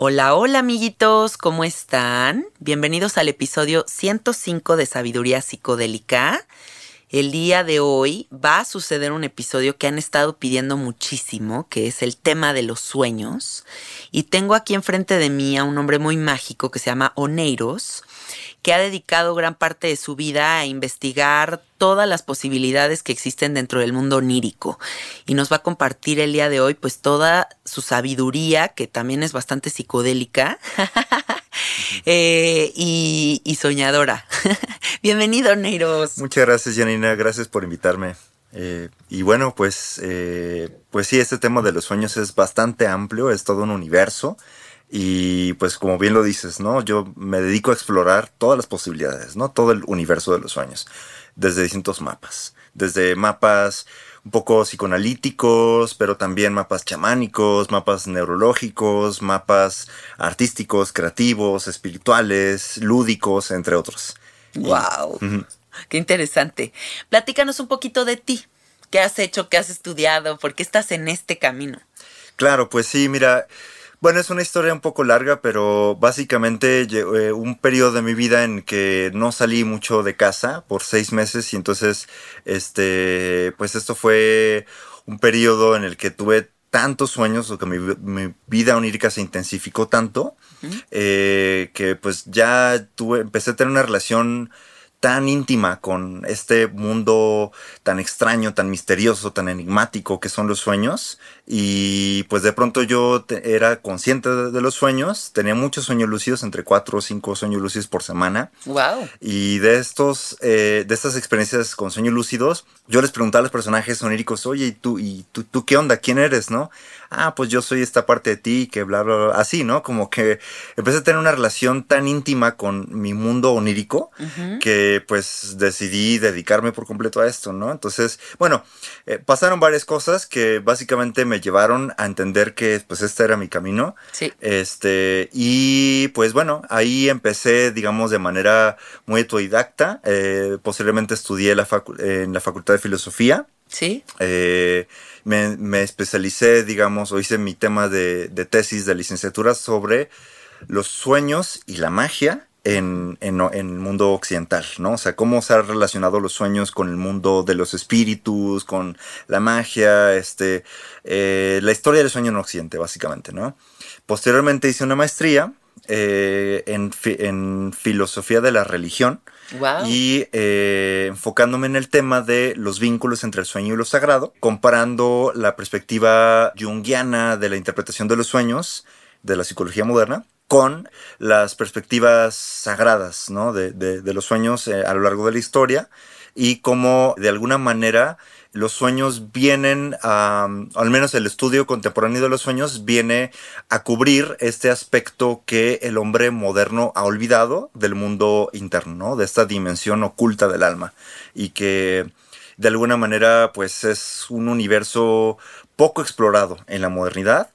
Hola, hola amiguitos, ¿cómo están? Bienvenidos al episodio 105 de Sabiduría Psicodélica. El día de hoy va a suceder un episodio que han estado pidiendo muchísimo, que es el tema de los sueños. Y tengo aquí enfrente de mí a un hombre muy mágico que se llama Oneiros, que ha dedicado gran parte de su vida a investigar todas las posibilidades que existen dentro del mundo onírico y nos va a compartir el día de hoy pues toda su sabiduría que también es bastante psicodélica eh, y, soñadora. Bienvenido, Neiros. Muchas gracias, Janina. Gracias por invitarme. Eh, y bueno, pues, eh, pues sí, este tema de los sueños es bastante amplio, es todo un universo. Y pues como bien lo dices, ¿no? Yo me dedico a explorar todas las posibilidades, ¿no? Todo el universo de los sueños, desde distintos mapas, desde mapas un poco psicoanalíticos, pero también mapas chamánicos, mapas neurológicos, mapas artísticos, creativos, espirituales, lúdicos, entre otros. ¡Wow! ¡Qué interesante! Platícanos un poquito de ti. ¿Qué has hecho? ¿Qué has estudiado? ¿Por qué estás en este camino? Claro, pues sí, mira, bueno, es una historia un poco larga, pero básicamente eh, un periodo de mi vida en que no salí mucho de casa por seis meses y entonces, este, pues esto fue un periodo en el que tuve tantos sueños o que mi, vida onírica se intensificó tanto eh, que pues ya tuve, empecé a tener una relación tan íntima con este mundo tan extraño, tan misterioso, tan enigmático que son los sueños. Y pues de pronto yo era consciente de, los sueños, tenía muchos sueños lúcidos, entre cuatro o cinco sueños lúcidos por semana. Wow. Y de estos, eh, de estas experiencias con sueños lúcidos, yo les preguntaba a los personajes oníricos, oye, ¿y tú, y tú, tú qué onda? ¿Quién eres? ¿No? Ah, pues yo soy esta parte de ti, que bla, bla, bla, así, ¿no? Como que empecé a tener una relación tan íntima con mi mundo onírico que eh, pues decidí dedicarme por completo a esto, ¿no? Entonces, bueno, eh, pasaron varias cosas que básicamente me llevaron a entender que pues este era mi camino. Sí. Este, y pues bueno, ahí empecé, digamos, de manera muy autodidacta. Eh, posiblemente estudié la en la Facultad de Filosofía. Sí. Me, especialicé, digamos, o hice mi tema de, de tesis de licenciatura sobre los sueños y la magia en, el mundo occidental, ¿no? O sea, cómo se han relacionado los sueños con el mundo de los espíritus, con la magia, este, eh, la historia del sueño en Occidente, básicamente, ¿no? Posteriormente hice una maestría eh, en, filosofía de la religión y eh, enfocándome en el tema de los vínculos entre el sueño y lo sagrado, comparando la perspectiva junguiana de la interpretación de los sueños de la psicología moderna con las perspectivas sagradas ¿no? de, los sueños eh, a lo largo de la historia y cómo de alguna manera los sueños vienen a, al menos el estudio contemporáneo de los sueños viene a cubrir este aspecto que el hombre moderno ha olvidado del mundo interno, de esta dimensión oculta del alma y que de alguna manera pues es un universo poco explorado en la modernidad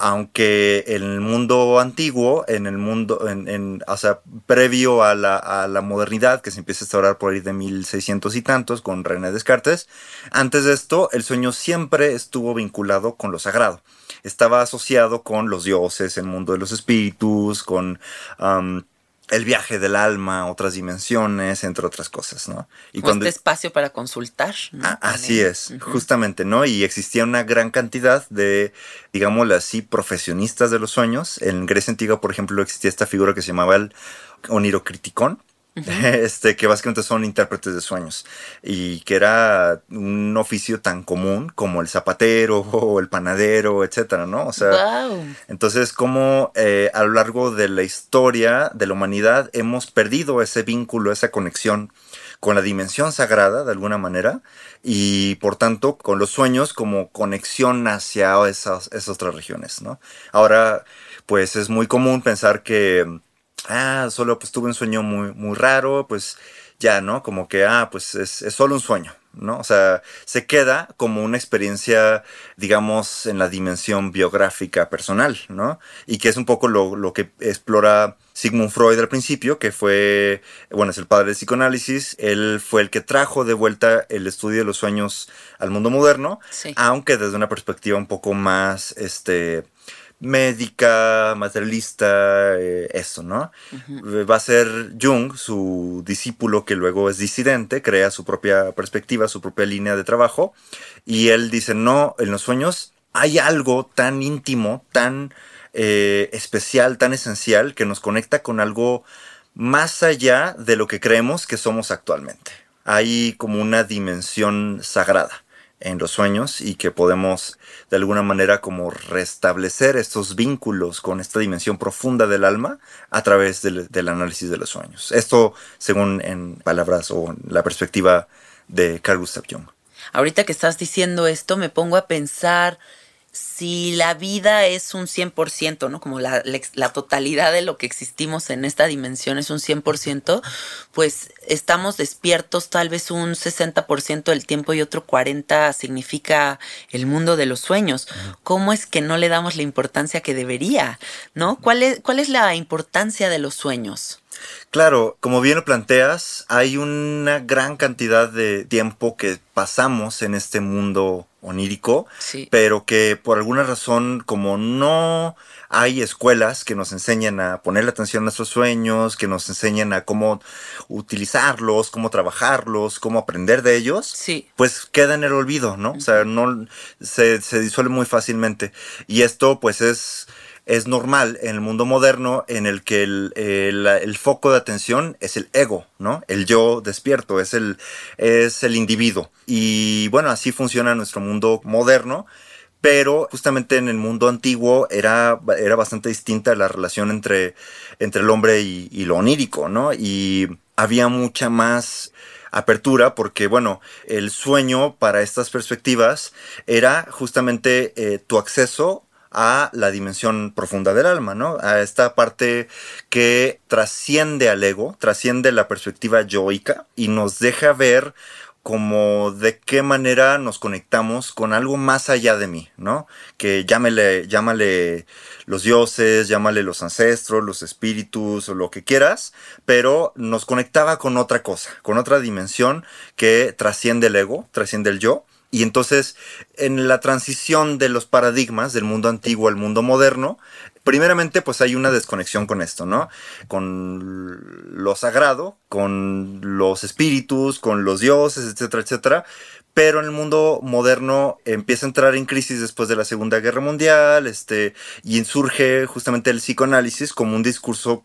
aunque en el mundo antiguo, en el mundo, en, o sea, previo a la, a la, modernidad, que se empieza a instaurar por ahí de 1600 y tantos con René Descartes, antes de esto, el sueño siempre estuvo vinculado con lo sagrado. Estaba asociado con los dioses, el mundo de los espíritus, con el viaje del alma, otras dimensiones, entre otras cosas, ¿no? Y cuando este espacio para consultar. Ah, así es, justamente, ¿no? Y existía una gran cantidad de, digámoslo así, profesionistas de los sueños. En Grecia antigua, por ejemplo, existía esta figura que se llamaba el onirocriticón, este, que básicamente son intérpretes de sueños y que era un oficio tan común como el zapatero o el panadero, etcétera, ¿no? O sea, entonces como eh, a lo largo de la historia de la humanidad hemos perdido ese vínculo, esa conexión con la dimensión sagrada de alguna manera y por tanto con los sueños como conexión hacia esas, esas otras regiones, ¿no? Ahora, pues es muy común pensar que ah, solo pues tuve un sueño muy, muy raro, pues ya, ¿no? Como que, ah, pues es, es solo un sueño, ¿no? O sea, se queda como una experiencia, digamos, en la dimensión biográfica personal, ¿no? Y que es un poco lo, lo que explora Sigmund Freud al principio, que fue, bueno, es el padre del psicoanálisis, él fue el que trajo de vuelta el estudio de los sueños al mundo moderno, aunque desde una perspectiva un poco más, este, médica, materialista, eh, eso, ¿no? Va a ser Jung, su discípulo que luego es disidente, crea su propia perspectiva, su propia línea de trabajo, y él dice, no, en los sueños hay algo tan íntimo, tan eh, especial, tan esencial, que nos conecta con algo más allá de lo que creemos que somos actualmente. Hay como una dimensión sagrada en los sueños y que podemos de alguna manera como restablecer estos vínculos con esta dimensión profunda del alma a través del, análisis de los sueños. Esto según en palabras o en la perspectiva de Carl Gustav Jung. Ahorita que estás diciendo esto me pongo a pensar si la vida es un 100%, ¿no? Como la, la, totalidad de lo que existimos en esta dimensión es un 100%, pues estamos despiertos tal vez un 60% del tiempo y otro 40% significa el mundo de los sueños. ¿Cómo es que no le damos la importancia que debería, ¿no? ¿Cuál es, cuál es la importancia de los sueños? Claro, como bien lo planteas, hay una gran cantidad de tiempo que pasamos en este mundo onírico, pero que por alguna razón, como no hay escuelas que nos enseñan a ponerle atención a nuestros sueños, que nos enseñan a cómo utilizarlos, cómo trabajarlos, cómo aprender de ellos, pues queda en el olvido, ¿no? O sea, no se, se disuelve muy fácilmente. Y esto, pues, es es normal en el mundo moderno en el que el, foco de atención es el ego, ¿no? El yo despierto, es el, es el individuo. Y bueno, así funciona nuestro mundo moderno. Pero justamente en el mundo antiguo era, era bastante distinta la relación entre, entre el hombre y, lo onírico, ¿no? Y había mucha más apertura porque, bueno, el sueño para estas perspectivas era justamente eh, tu acceso a la dimensión profunda del alma, ¿no? A esta parte que trasciende al ego, trasciende la perspectiva yoica y nos deja ver como de qué manera nos conectamos con algo más allá de mí, ¿no? Que llámale, llámale los dioses, llámale los ancestros, los espíritus o lo que quieras, pero nos conectaba con otra cosa, con otra dimensión que trasciende el ego, trasciende el yo. Y entonces, en la transición de los paradigmas del mundo antiguo al mundo moderno, primeramente pues hay una desconexión con esto, ¿no? Con lo sagrado, con los espíritus, con los dioses, etcétera, etcétera. Pero en el mundo moderno empieza a entrar en crisis después de la Segunda Guerra Mundial, este, y insurge justamente el psicoanálisis como un discurso,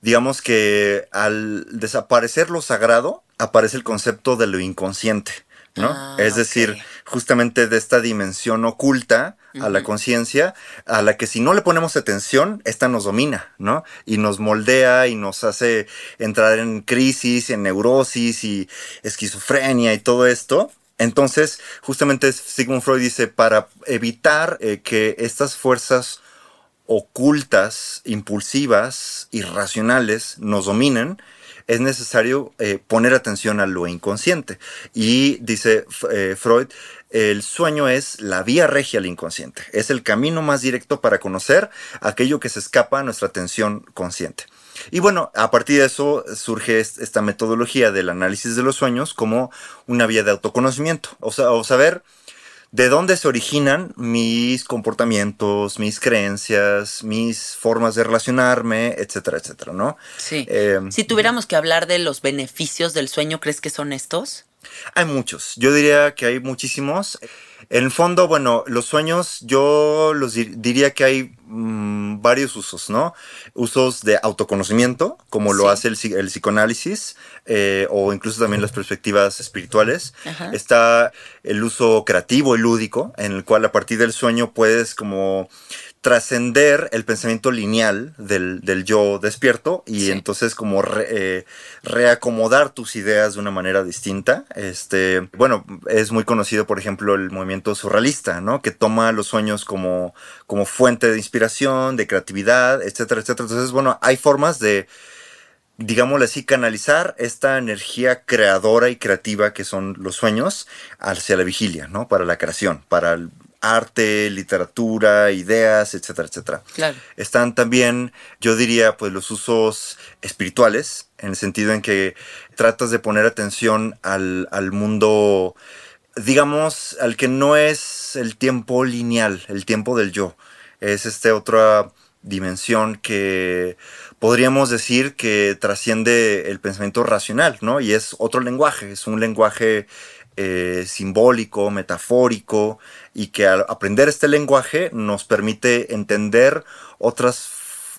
digamos que al desaparecer lo sagrado, aparece el concepto de lo inconsciente. ¿No? Ah, es decir, justamente de esta dimensión oculta a la conciencia, a la que si no le ponemos atención, esta nos domina, ¿no? Y nos moldea y nos hace entrar en crisis, en neurosis y esquizofrenia y todo esto. Entonces, justamente Sigmund Freud dice, para evitar eh, que estas fuerzas ocultas, impulsivas, irracionales nos dominen, es necesario eh, poner atención a lo inconsciente. Y dice eh, Freud, el sueño es la vía regia al inconsciente, es el camino más directo para conocer aquello que se escapa a nuestra atención consciente. Y bueno, a partir de eso surge est- esta metodología del análisis de los sueños como una vía de autoconocimiento, o, sea, o saber de dónde se originan mis comportamientos, mis creencias, mis formas de relacionarme, etcétera, etcétera, ¿no? Sí. Eh, si tuviéramos que hablar de los beneficios del sueño, ¿crees que son estos? Hay muchos, yo diría que hay muchísimos. En el fondo, bueno, los sueños yo los dir- diría que hay mm, varios usos, ¿no? Usos de autoconocimiento, como lo hace el, psi- el psicoanálisis, eh, o incluso también las perspectivas espirituales. Ajá. Está el uso creativo y lúdico, en el cual a partir del sueño puedes como trascender el pensamiento lineal del, del yo despierto y Sí. entonces como re- eh, reacomodar tus ideas de una manera distinta. Este, bueno, es muy conocido, por ejemplo, el movimiento surrealista, ¿no? Que toma los sueños como, como fuente de inspiración, de creatividad, etcétera, etcétera. Entonces, bueno, hay formas de, digámosle así, canalizar esta energía creadora y creativa que son los sueños hacia la vigilia, ¿no? Para la creación, para el arte, literatura, ideas, etcétera, etcétera. Claro. Están también, yo diría, pues los usos espirituales, en el sentido en que tratas de poner atención al, al mundo, digamos, al que no es el tiempo lineal, el tiempo del yo. Es esta otra dimensión que podríamos decir que trasciende el pensamiento racional, ¿no? Y es otro lenguaje, es un lenguaje eh, simbólico, metafórico, y que al aprender este lenguaje nos permite entender otras,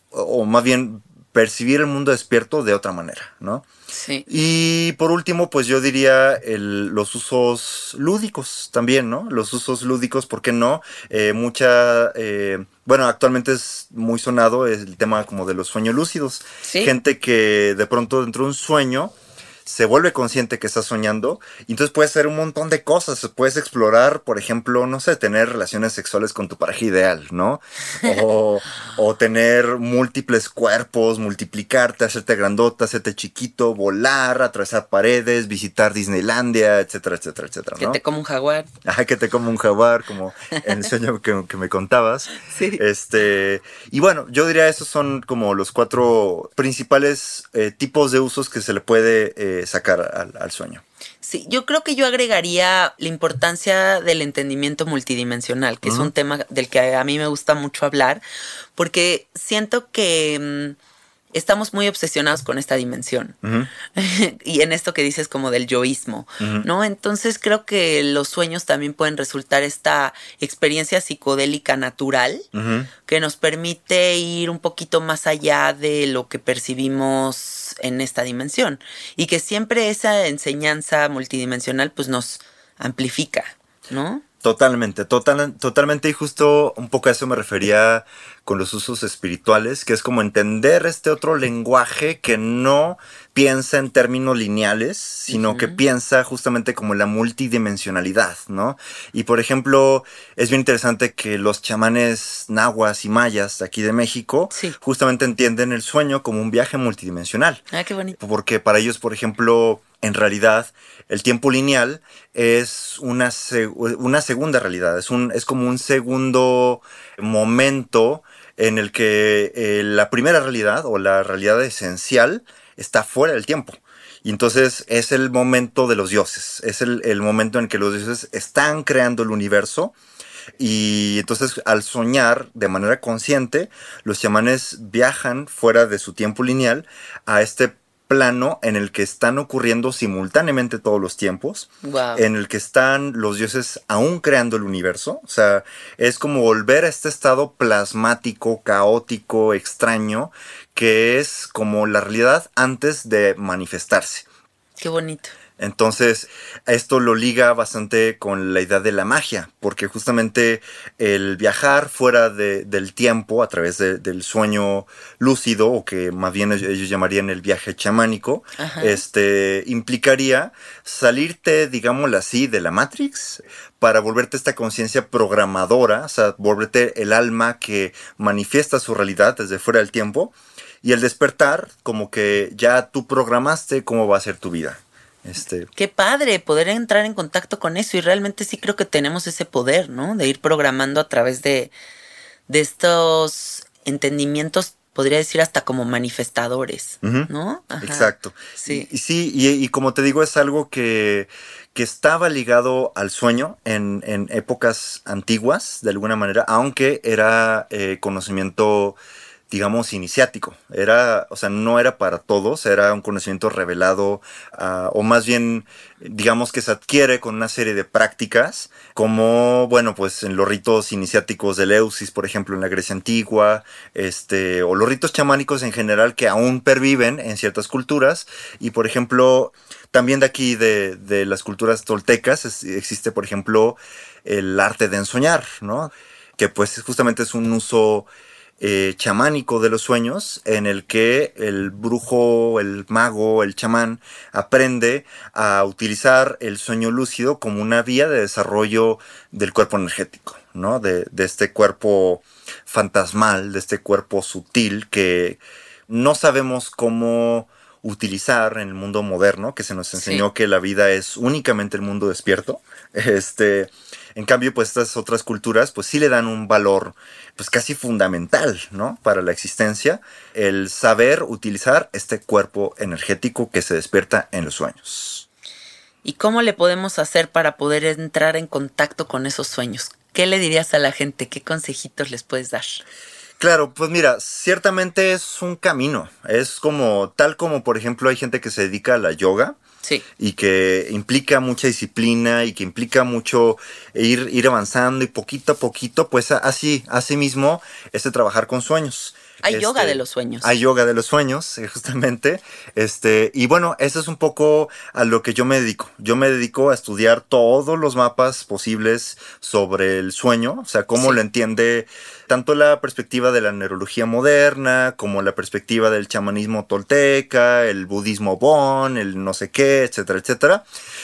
o más bien percibir el mundo despierto de otra manera, ¿no? Sí. Y por último, pues yo diría el- los usos lúdicos también, ¿no? Los usos lúdicos, ¿por qué no? Eh, mucha, eh, bueno, actualmente es muy sonado el tema como de los sueños lúcidos. Sí. Gente que de pronto dentro de un sueño se vuelve consciente que está soñando y entonces puedes hacer un montón de cosas. Puedes explorar, por ejemplo, no sé, tener relaciones sexuales con tu pareja ideal, ¿no? O, o tener múltiples cuerpos, multiplicarte, hacerte grandota, hacerte chiquito, volar, atravesar paredes, visitar Disneylandia, etcétera, etcétera, etcétera, Que te como un jaguar. Ajá, que te como un jaguar, como en el sueño que, que me contabas. Sí. Este, y bueno, yo diría esos son como los cuatro principales eh, tipos de usos que se le puede eh, sacar al, al sueño. Sí, yo creo que yo agregaría la importancia del entendimiento multidimensional, que es un tema del que a mí me gusta mucho hablar, porque siento que mm, estamos muy obsesionados con esta dimensión. Y en esto que dices como del yoísmo. ¿no? Entonces creo que los sueños también pueden resultar esta experiencia psicodélica natural que nos permite ir un poquito más allá de lo que percibimos en esta dimensión y que siempre esa enseñanza multidimensional pues nos amplifica, ¿no? Totalmente, total, totalmente y justo un poco a eso me refería con los usos espirituales, que es como entender este otro lenguaje que no piensa en términos lineales, sino que piensa justamente como la multidimensionalidad, ¿no? Y por ejemplo, es bien interesante que los chamanes nahuas y mayas aquí de México justamente entienden el sueño como un viaje multidimensional. Ah, qué bonito. Porque para ellos, por ejemplo, en realidad el tiempo lineal es una, una segunda realidad, es, un, es como un segundo momento en el que eh, la primera realidad o la realidad esencial está fuera del tiempo. Y entonces es el momento de los dioses, es el, el momento en que los dioses están creando el universo. Y entonces al soñar de manera consciente, los chamanes viajan fuera de su tiempo lineal a este plano en el que están ocurriendo simultáneamente todos los tiempos, en el que están los dioses aún creando el universo, o sea, es como volver a este estado plasmático, caótico, extraño, que es como la realidad antes de manifestarse. Qué bonito. Entonces, esto lo liga bastante con la idea de la magia, porque justamente el viajar fuera del tiempo a través del sueño lúcido, o que más bien ellos llamarían el viaje chamánico, este, implicaría salirte, digámoslo así, de la Matrix para volverte esta conciencia programadora, o sea, volverte el alma que manifiesta su realidad desde fuera del tiempo, y el despertar como que ya tú programaste cómo va a ser tu vida. Este... Qué padre poder entrar en contacto con eso y realmente sí creo que tenemos ese poder, ¿no? De ir programando a través de, de estos entendimientos, podría decir hasta como manifestadores, ¿no? Exacto. Sí. Y, sí, y, como te digo, es algo que, que estaba ligado al sueño en, en, épocas antiguas, de alguna manera, aunque era eh, conocimiento digamos, iniciático. Era, o sea, no era para todos, era un conocimiento revelado, ah, o más bien, digamos que se adquiere con una serie de prácticas, como, bueno, pues en los ritos iniciáticos de Leusis, por ejemplo, en la Grecia antigua, este, o los ritos chamánicos en general que aún perviven en ciertas culturas, y por ejemplo, también de aquí, de, de las culturas toltecas, existe, por ejemplo, el arte de ensoñar, ¿no? Que pues justamente es un uso eh, chamánico de los sueños en el que el brujo, el mago, el chamán aprende a utilizar el sueño lúcido como una vía de desarrollo del cuerpo energético, ¿no? De, de este cuerpo fantasmal, de este cuerpo sutil que no sabemos cómo utilizar en el mundo moderno, que se nos enseñó que la vida es únicamente el mundo despierto. Este, en cambio, pues estas otras culturas, pues sí le dan un valor, pues casi fundamental, ¿no? Para la existencia, el saber utilizar este cuerpo energético que se despierta en los sueños. ¿Y cómo le podemos hacer para poder entrar en contacto con esos sueños? ¿Qué le dirías a la gente? ¿Qué consejitos les puedes dar? Claro, pues mira, ciertamente es un camino. Es como, tal como por ejemplo hay gente que se dedica a la yoga. Sí. Y que implica mucha disciplina y que implica mucho ir, ir avanzando y poquito a poquito, pues así, así mismo, este trabajar con sueños. Hay yoga de este, los sueños. Hay yoga de los sueños, justamente. Este, y bueno, eso es un poco a lo que yo me dedico. Yo me dedico a estudiar todos los mapas posibles sobre el sueño, o sea, cómo lo entiende tanto la perspectiva de la neurología moderna, como la perspectiva del chamanismo tolteca, el budismo bon, el no sé qué, etcétera, etcétera.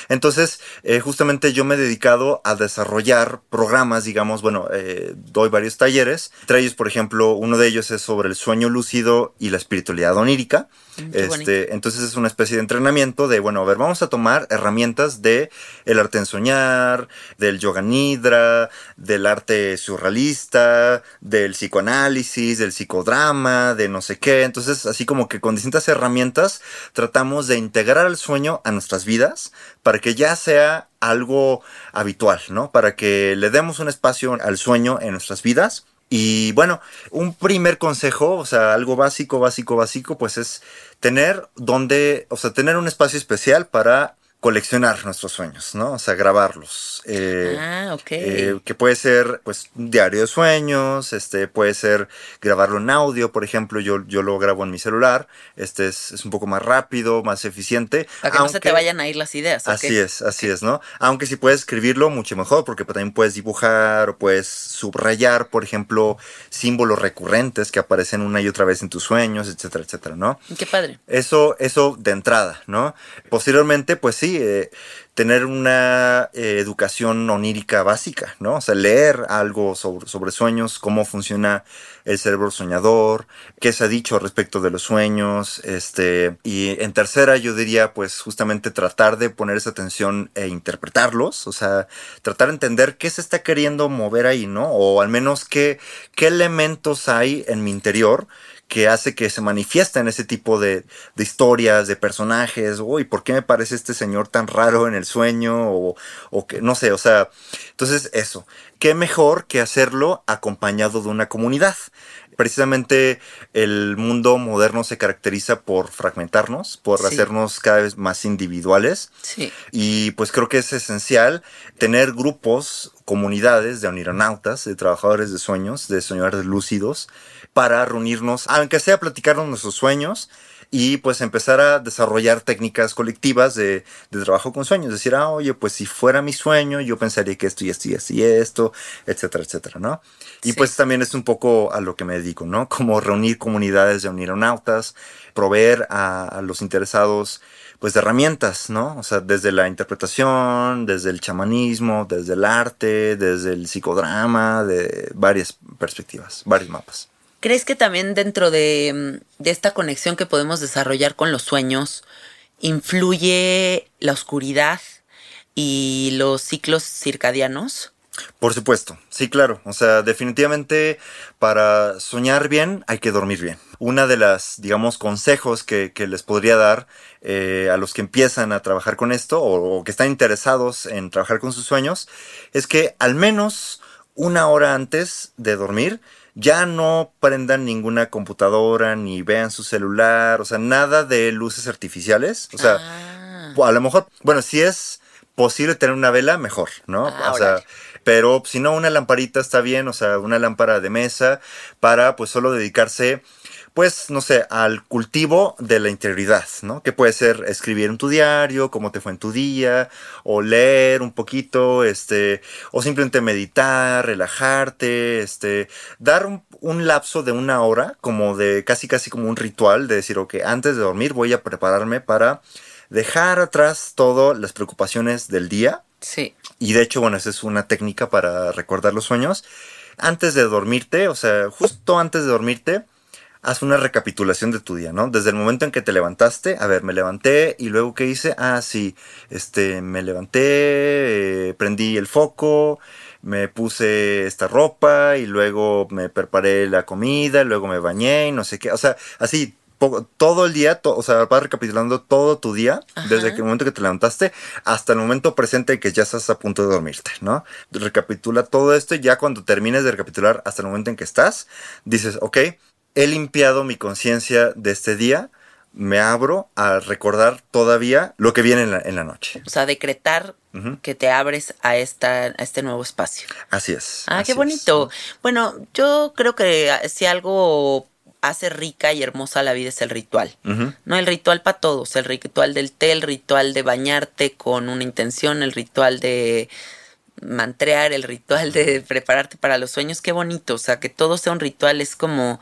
Entonces, eh, justamente yo me he dedicado a desarrollar programas, digamos, bueno, eh, doy varios talleres. Entre ellos, por ejemplo, uno de ellos es sobre el sueño lúcido y la espiritualidad onírica. Mm, este, entonces es una especie de entrenamiento de, bueno, a ver, vamos a tomar herramientas de el arte en soñar, del yoga nidra, del arte surrealista, del psicoanálisis, del psicodrama, de no sé qué. Entonces, así como que con distintas herramientas tratamos de integrar el sueño a nuestras vidas para que ya sea algo habitual, ¿no? Para que le demos un espacio al sueño en nuestras vidas y bueno, un primer consejo, o sea, algo básico, básico, básico, pues es tener donde, o sea, tener un espacio especial para coleccionar nuestros sueños, ¿no? O sea, grabarlos. Eh, ah, ok. Eh, que puede ser, pues, un diario de sueños, este, puede ser grabarlo en audio, por ejemplo, yo, yo lo grabo en mi celular, este es, un poco más rápido, más eficiente. Para que no se te vayan a ir las ideas. Así es, así es, ¿no? Aunque si puedes escribirlo, mucho mejor, porque también puedes dibujar o puedes subrayar, por ejemplo, símbolos recurrentes que aparecen una y otra vez en tus sueños, etcétera, etcétera, ¿no? Qué padre. Eso, eso de entrada, ¿no? Posteriormente, pues sí, eh, tener una eh, educación onírica básica, ¿no? O sea, leer algo sobre, sobre, sueños, cómo funciona el cerebro soñador, qué se ha dicho respecto de los sueños, este, y en tercera yo diría, pues justamente tratar de poner esa atención e interpretarlos, o sea, tratar de entender qué se está queriendo mover ahí, ¿no? O al menos qué, qué elementos hay en mi interior que hace que se en ese tipo de, historias, de personajes, uy, ¿por qué me parece este señor tan raro en el sueño? O, o que, no sé, o sea, entonces eso, ¿qué mejor que hacerlo acompañado de una comunidad? Precisamente el mundo moderno se caracteriza por fragmentarnos, por hacernos cada vez más individuales. Sí. Y pues creo que es esencial tener grupos, comunidades de onironautas, de trabajadores de sueños, de soñadores lúcidos, para reunirnos, aunque sea platicarnos nuestros sueños y pues empezar a desarrollar técnicas colectivas de, trabajo con sueños. Decir, ah, oye, pues si fuera mi sueño, yo pensaría que esto y esto y esto y esto, etcétera, etcétera, ¿no? Y pues también es un poco a lo que me dedico, ¿no? Como reunir comunidades de onironautas, proveer a, los interesados pues de herramientas, ¿no? O sea, desde la interpretación, desde el chamanismo, desde el arte, desde el psicodrama, de varias perspectivas, varios mapas. ¿Crees que también dentro de, de, esta conexión que podemos desarrollar con los sueños influye la oscuridad y los ciclos circadianos? Por supuesto, sí, claro. O sea, definitivamente para soñar bien hay que dormir bien. Una de las, digamos, consejos que, que les podría dar eh, a los que empiezan a trabajar con esto o, que están interesados en trabajar con sus sueños es que al menos una hora antes de dormir ya no prendan ninguna computadora ni vean su celular, o sea, nada de luces artificiales. O sea, ah. a lo mejor, bueno, si es posible tener una vela, mejor, ¿no? Ah, o sea, pero si no, una lamparita está bien, o sea, una lámpara de mesa para pues solo dedicarse pues, no sé, al cultivo de la integridad, ¿no? Que puede ser escribir en tu diario, cómo te fue en tu día, o leer un poquito, este, o simplemente meditar, relajarte, este, dar un, lapso de una hora, como de casi casi como un ritual, de decir, ok, antes de dormir voy a prepararme para dejar atrás todas las preocupaciones del día. Sí. Y de hecho, bueno, esa es una técnica para recordar los sueños. Antes de dormirte, o sea, justo antes de dormirte, haz una recapitulación de tu día, ¿no? Desde el momento en que te levantaste, a ver, me levanté y luego qué hice, ah, sí, este, me levanté, eh, prendí el foco, me puse esta ropa y luego me preparé la comida, luego me bañé y no sé qué, o sea, así todo el día, o sea, vas recapitulando todo tu día, desde el momento que te levantaste hasta el momento presente que ya estás a punto de dormirte, ¿no? Recapitula todo esto y ya cuando termines de recapitular hasta el momento en que estás, dices, ok, he limpiado mi conciencia de este día, me abro a recordar todavía lo que viene en la, noche. O sea, decretar que te abres a, esta, a este nuevo espacio. Así es. Ah, qué bonito. Bueno, yo creo que si algo hace rica y hermosa la vida es el ritual. No el ritual para todos, el ritual del té, el ritual de bañarte con una intención, el ritual de mantrear, el ritual de prepararte para los sueños, qué bonito, o sea, que todo sea un ritual es como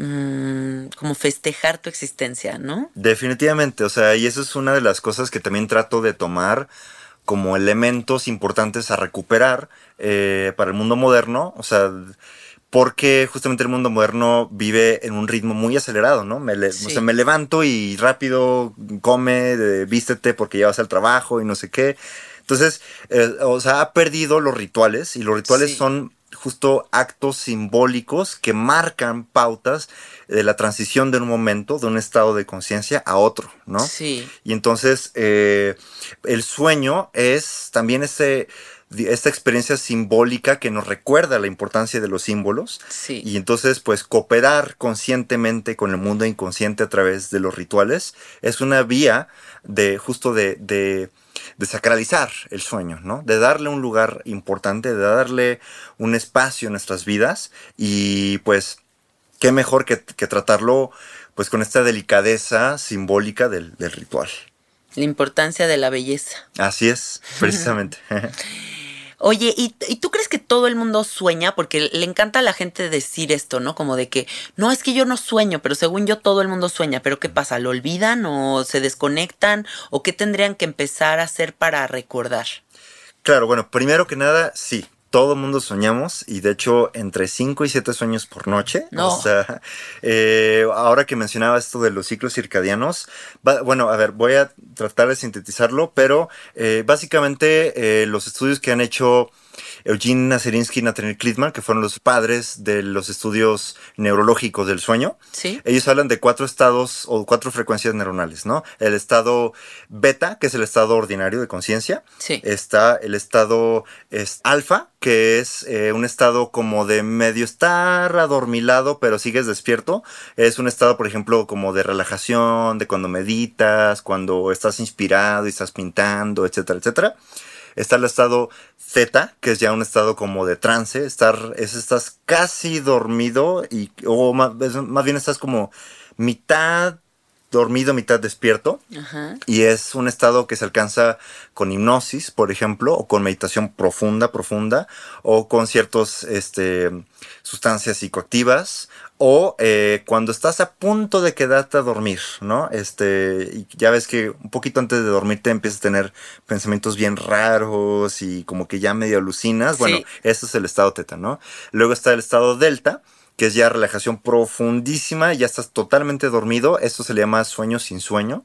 Mm, como festejar tu existencia, ¿no? Definitivamente, o sea, y eso es una de las cosas que también trato de tomar como elementos importantes a recuperar eh, para el mundo moderno, o sea, porque justamente el mundo moderno vive en un ritmo muy acelerado, ¿no? Me, o sea, me levanto y rápido come, vístete porque ya vas al trabajo y no sé qué. Entonces, eh, o sea, ha perdido los rituales y los rituales son justo actos simbólicos que marcan pautas de la transición de un momento, de un estado de conciencia a otro, ¿no? Sí. Y entonces eh, el sueño es también ese esta experiencia simbólica que nos recuerda la importancia de los símbolos. Sí. Y entonces, pues, cooperar conscientemente con el mundo inconsciente a través de los rituales es una vía de justo de, de, de sacralizar el sueño, ¿no? De darle un lugar importante, de darle un espacio en nuestras vidas y pues qué mejor que, que tratarlo pues con esta delicadeza simbólica del, del ritual. La importancia de la belleza. Así es, precisamente. Oye, ¿y, ¿y, tú crees que todo el mundo sueña? Porque le encanta a la gente decir esto, ¿no? Como de que, no, es que yo no sueño, pero según yo todo el mundo sueña. ¿Pero qué pasa? ¿Lo olvidan o se desconectan? ¿O qué tendrían que empezar a hacer para recordar? Claro, bueno, primero que nada, sí, todo mundo soñamos y de hecho entre 5 y 7 sueños por noche. No. O sea, eh, ahora que mencionaba esto de los ciclos circadianos, va, bueno, a ver, voy a tratar de sintetizarlo, pero eh, básicamente eh, los estudios que han hecho Eugene Naserinsky y Nathaniel Klitman, que fueron los padres de los estudios neurológicos del sueño. Sí. Ellos hablan de cuatro estados o cuatro frecuencias neuronales, ¿no? El estado beta, que es el estado ordinario de conciencia. Sí. Está el estado es, alfa, que es eh, un estado como de medio estar adormilado, pero sigues despierto. Es un estado, por ejemplo, como de relajación, de cuando meditas, cuando estás inspirado y estás pintando, etcétera, etcétera. Está el estado Z, que es ya un estado como de trance, estar, es, estás casi dormido y, o más, más bien estás como mitad dormido, mitad despierto. Ajá. Y es un estado que se alcanza con hipnosis, por ejemplo, o con meditación profunda, profunda, o con ciertas este, sustancias psicoactivas, o eh, cuando estás a punto de quedarte a dormir, ¿no? Este, y ya ves que un poquito antes de dormirte empiezas a tener pensamientos bien raros y como que ya medio alucinas. Bueno, Sí. ese es el estado teta, ¿no? Luego está el estado delta, que es ya relajación profundísima, ya estás totalmente dormido. Esto se le llama sueño sin sueño,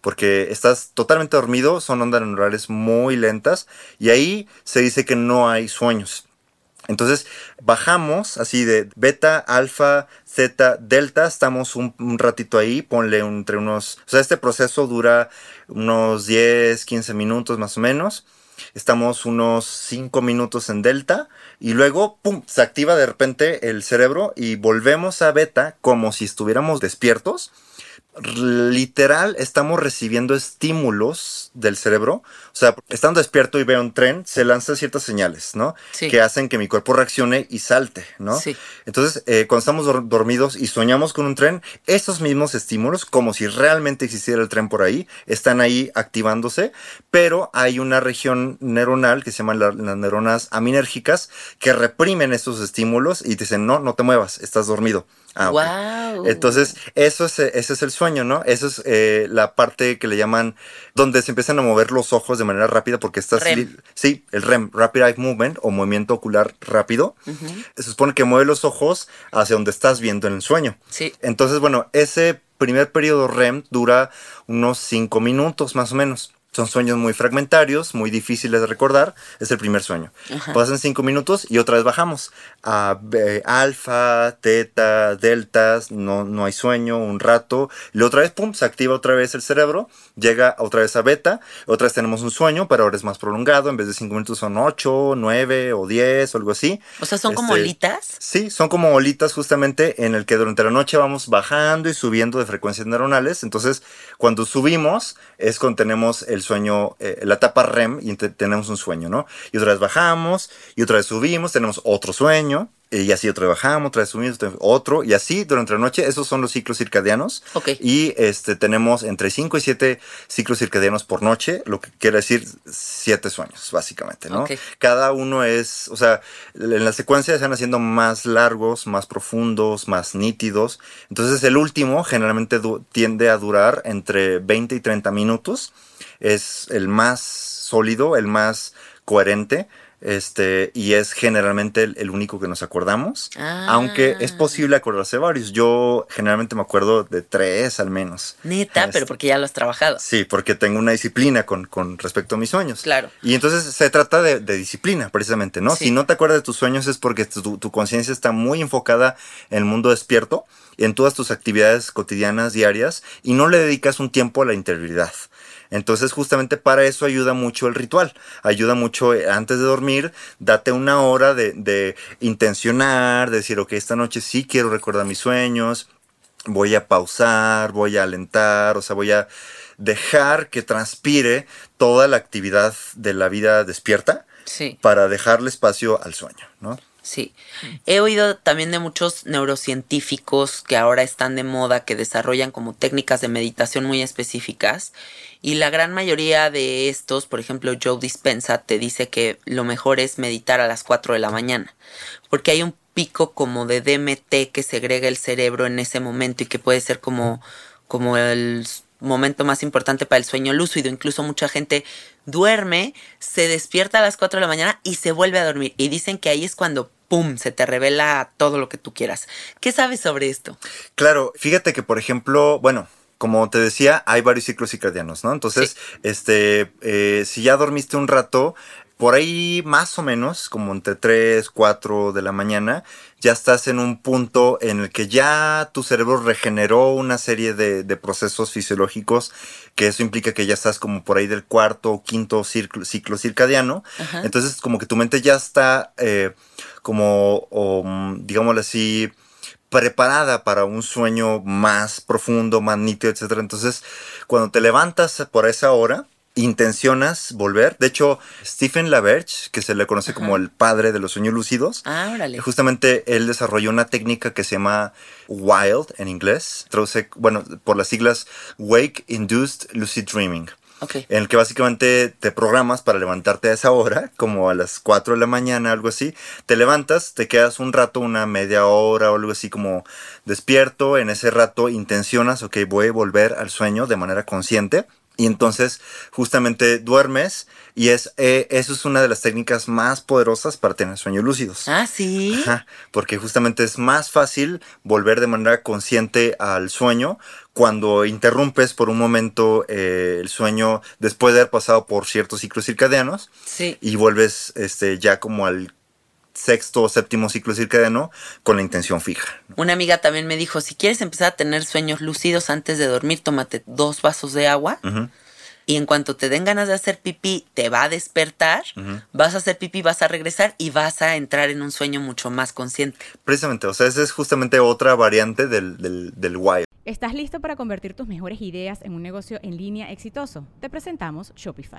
porque estás totalmente dormido, son ondas neurales muy lentas, y ahí se dice que no hay sueños. Entonces bajamos así de beta, alfa, zeta, delta, estamos un, ratito ahí, ponle entre unos, o sea, este proceso dura unos 10, 15 minutos más o menos. Estamos unos 5 minutos en delta y luego, ¡pum!, se activa de repente el cerebro y volvemos a beta como si estuviéramos despiertos. Literal, estamos recibiendo estímulos del cerebro. O sea, estando despierto y veo un tren, se lanzan ciertas señales, ¿no? Sí. Que hacen que mi cuerpo reaccione y salte, ¿no? Sí. Entonces, eh, cuando estamos dor- dormidos y soñamos con un tren, esos mismos estímulos, como si realmente existiera el tren por ahí, están ahí activándose, pero hay una región neuronal que se llama la- las neuronas aminérgicas que reprimen esos estímulos y dicen, no, no te muevas, estás dormido. Ah. Wow. Entonces, eso es, ese es el sueño, ¿no? Eso es eh, la parte que le llaman, donde se empiezan a mover los ojos de manera rápida porque estás... Sí, el REM, Rapid Eye Movement o movimiento ocular rápido. Se supone que mueve los ojos hacia donde estás viendo en el sueño. Sí. Entonces, bueno, ese primer periodo REM dura unos 5 minutos más o menos. Son sueños muy fragmentarios, muy difíciles de recordar. Es el primer sueño. Ajá. Pasan 5 minutos y otra vez bajamos a eh, alfa, teta, deltas. No, no hay sueño, un rato. Y otra vez, pum, se activa otra vez el cerebro. Llega otra vez a beta. Otra vez tenemos un sueño, pero ahora es más prolongado. En vez de 5 minutos son 8, 9 o 10 o algo así. O sea, son como Este, olitas. Sí, son como olitas justamente en el que durante la noche vamos bajando y subiendo de frecuencias neuronales. Entonces, cuando subimos es cuando tenemos el sueño, eh, la etapa REM y te- tenemos un sueño, ¿no? Y otra vez bajamos y otra vez subimos, tenemos otro sueño. Y así vez bajamos, otra vez subimos, otro. Y así durante la noche, esos son los ciclos circadianos. Ok. Y este, tenemos entre 5 y 7 ciclos circadianos por noche, lo que quiere decir 7 sueños, básicamente, ¿no? Cada uno es, o sea, en la secuencia se van haciendo más largos, más profundos, más nítidos. Entonces el último generalmente tiende a durar entre 20 y 30 minutos. Es el más sólido, el más coherente. Este, y es generalmente el, el único que nos acordamos. Ah. Aunque es posible acordarse varios. Yo generalmente me acuerdo de tres al menos. Neta, Este, pero porque ya lo has trabajado. Sí, porque tengo una disciplina con, con respecto a mis sueños. Claro. Y entonces se trata de, de disciplina, precisamente, ¿no? Sí. Si no te acuerdas de tus sueños es porque tu, tu conciencia está muy enfocada en el mundo despierto, en todas tus actividades cotidianas, diarias, y no le dedicas un tiempo a la interioridad. Entonces justamente para eso ayuda mucho el ritual, ayuda mucho eh, antes de dormir, date una hora de, de intencionar, de decir, ok, esta noche sí quiero recordar mis sueños, voy a pausar, voy a alentar, o sea, voy a dejar que transpire toda la actividad de la vida despierta Sí. para dejarle espacio al sueño, ¿no? Sí. He oído también de muchos neurocientíficos que ahora están de moda, que desarrollan como técnicas de meditación muy específicas. Y la gran mayoría de estos, por ejemplo, Joe Dispensa, te dice que lo mejor es meditar a las 4 de la mañana. Porque hay un pico como de DMT que segrega el cerebro en ese momento y que puede ser como, como el momento más importante para el sueño lúcido. Incluso mucha gente duerme, se despierta a las 4 de la mañana y se vuelve a dormir. Y dicen que ahí es cuando, ¡pum!, se te revela todo lo que tú quieras. ¿Qué sabes sobre esto? Claro, fíjate que por ejemplo, bueno, como te decía, hay varios ciclos circadianos, ¿no? Entonces, este, eh, si ya dormiste un rato, por ahí más o menos, como entre 3, 4 de la mañana, ya estás en un punto en el que ya tu cerebro regeneró una serie de, de procesos fisiológicos, que eso implica que ya estás como por ahí del cuarto o quinto ciclo, ciclo circadiano. Ajá. Entonces, como que tu mente ya está eh, como, mm, digámoslo así, preparada para un sueño más profundo, más nítido, etc. Entonces, cuando te levantas por esa hora, intencionas volver. De hecho, Stephen LaBerge, que se le conoce como el padre de los sueños lúcidos, Ah. Justamente él desarrolló una técnica que se llama WILD en inglés, traduce, bueno, por las siglas Wake Induced Lucid Dreaming, Ok. en el que básicamente te programas para levantarte a esa hora, como a las 4 de la mañana, algo así. Te levantas, te quedas un rato, una media hora o algo así como despierto. En ese rato intencionas, ok, voy a volver al sueño de manera consciente. Y entonces justamente duermes y es, eh, eso es una de las técnicas más poderosas para tener sueños lúcidos. Ah, sí. Ajá, porque justamente es más fácil volver de manera consciente al sueño cuando interrumpes por un momento eh, el sueño después de haber pasado por ciertos ciclos circadianos Sí. y vuelves este, ya como al sexto o séptimo ciclo circadiano con la intención fija. ¿no? Una amiga también me dijo, si quieres empezar a tener sueños lúcidos antes de dormir, tómate dos vasos de agua y en cuanto te den ganas de hacer pipí, te va a despertar, vas a hacer pipí, vas a regresar y vas a entrar en un sueño mucho más consciente. Precisamente, o sea, esa es justamente otra variante del, del, del wild. ¿Estás listo para convertir tus mejores ideas en un negocio en línea exitoso? Te presentamos Shopify.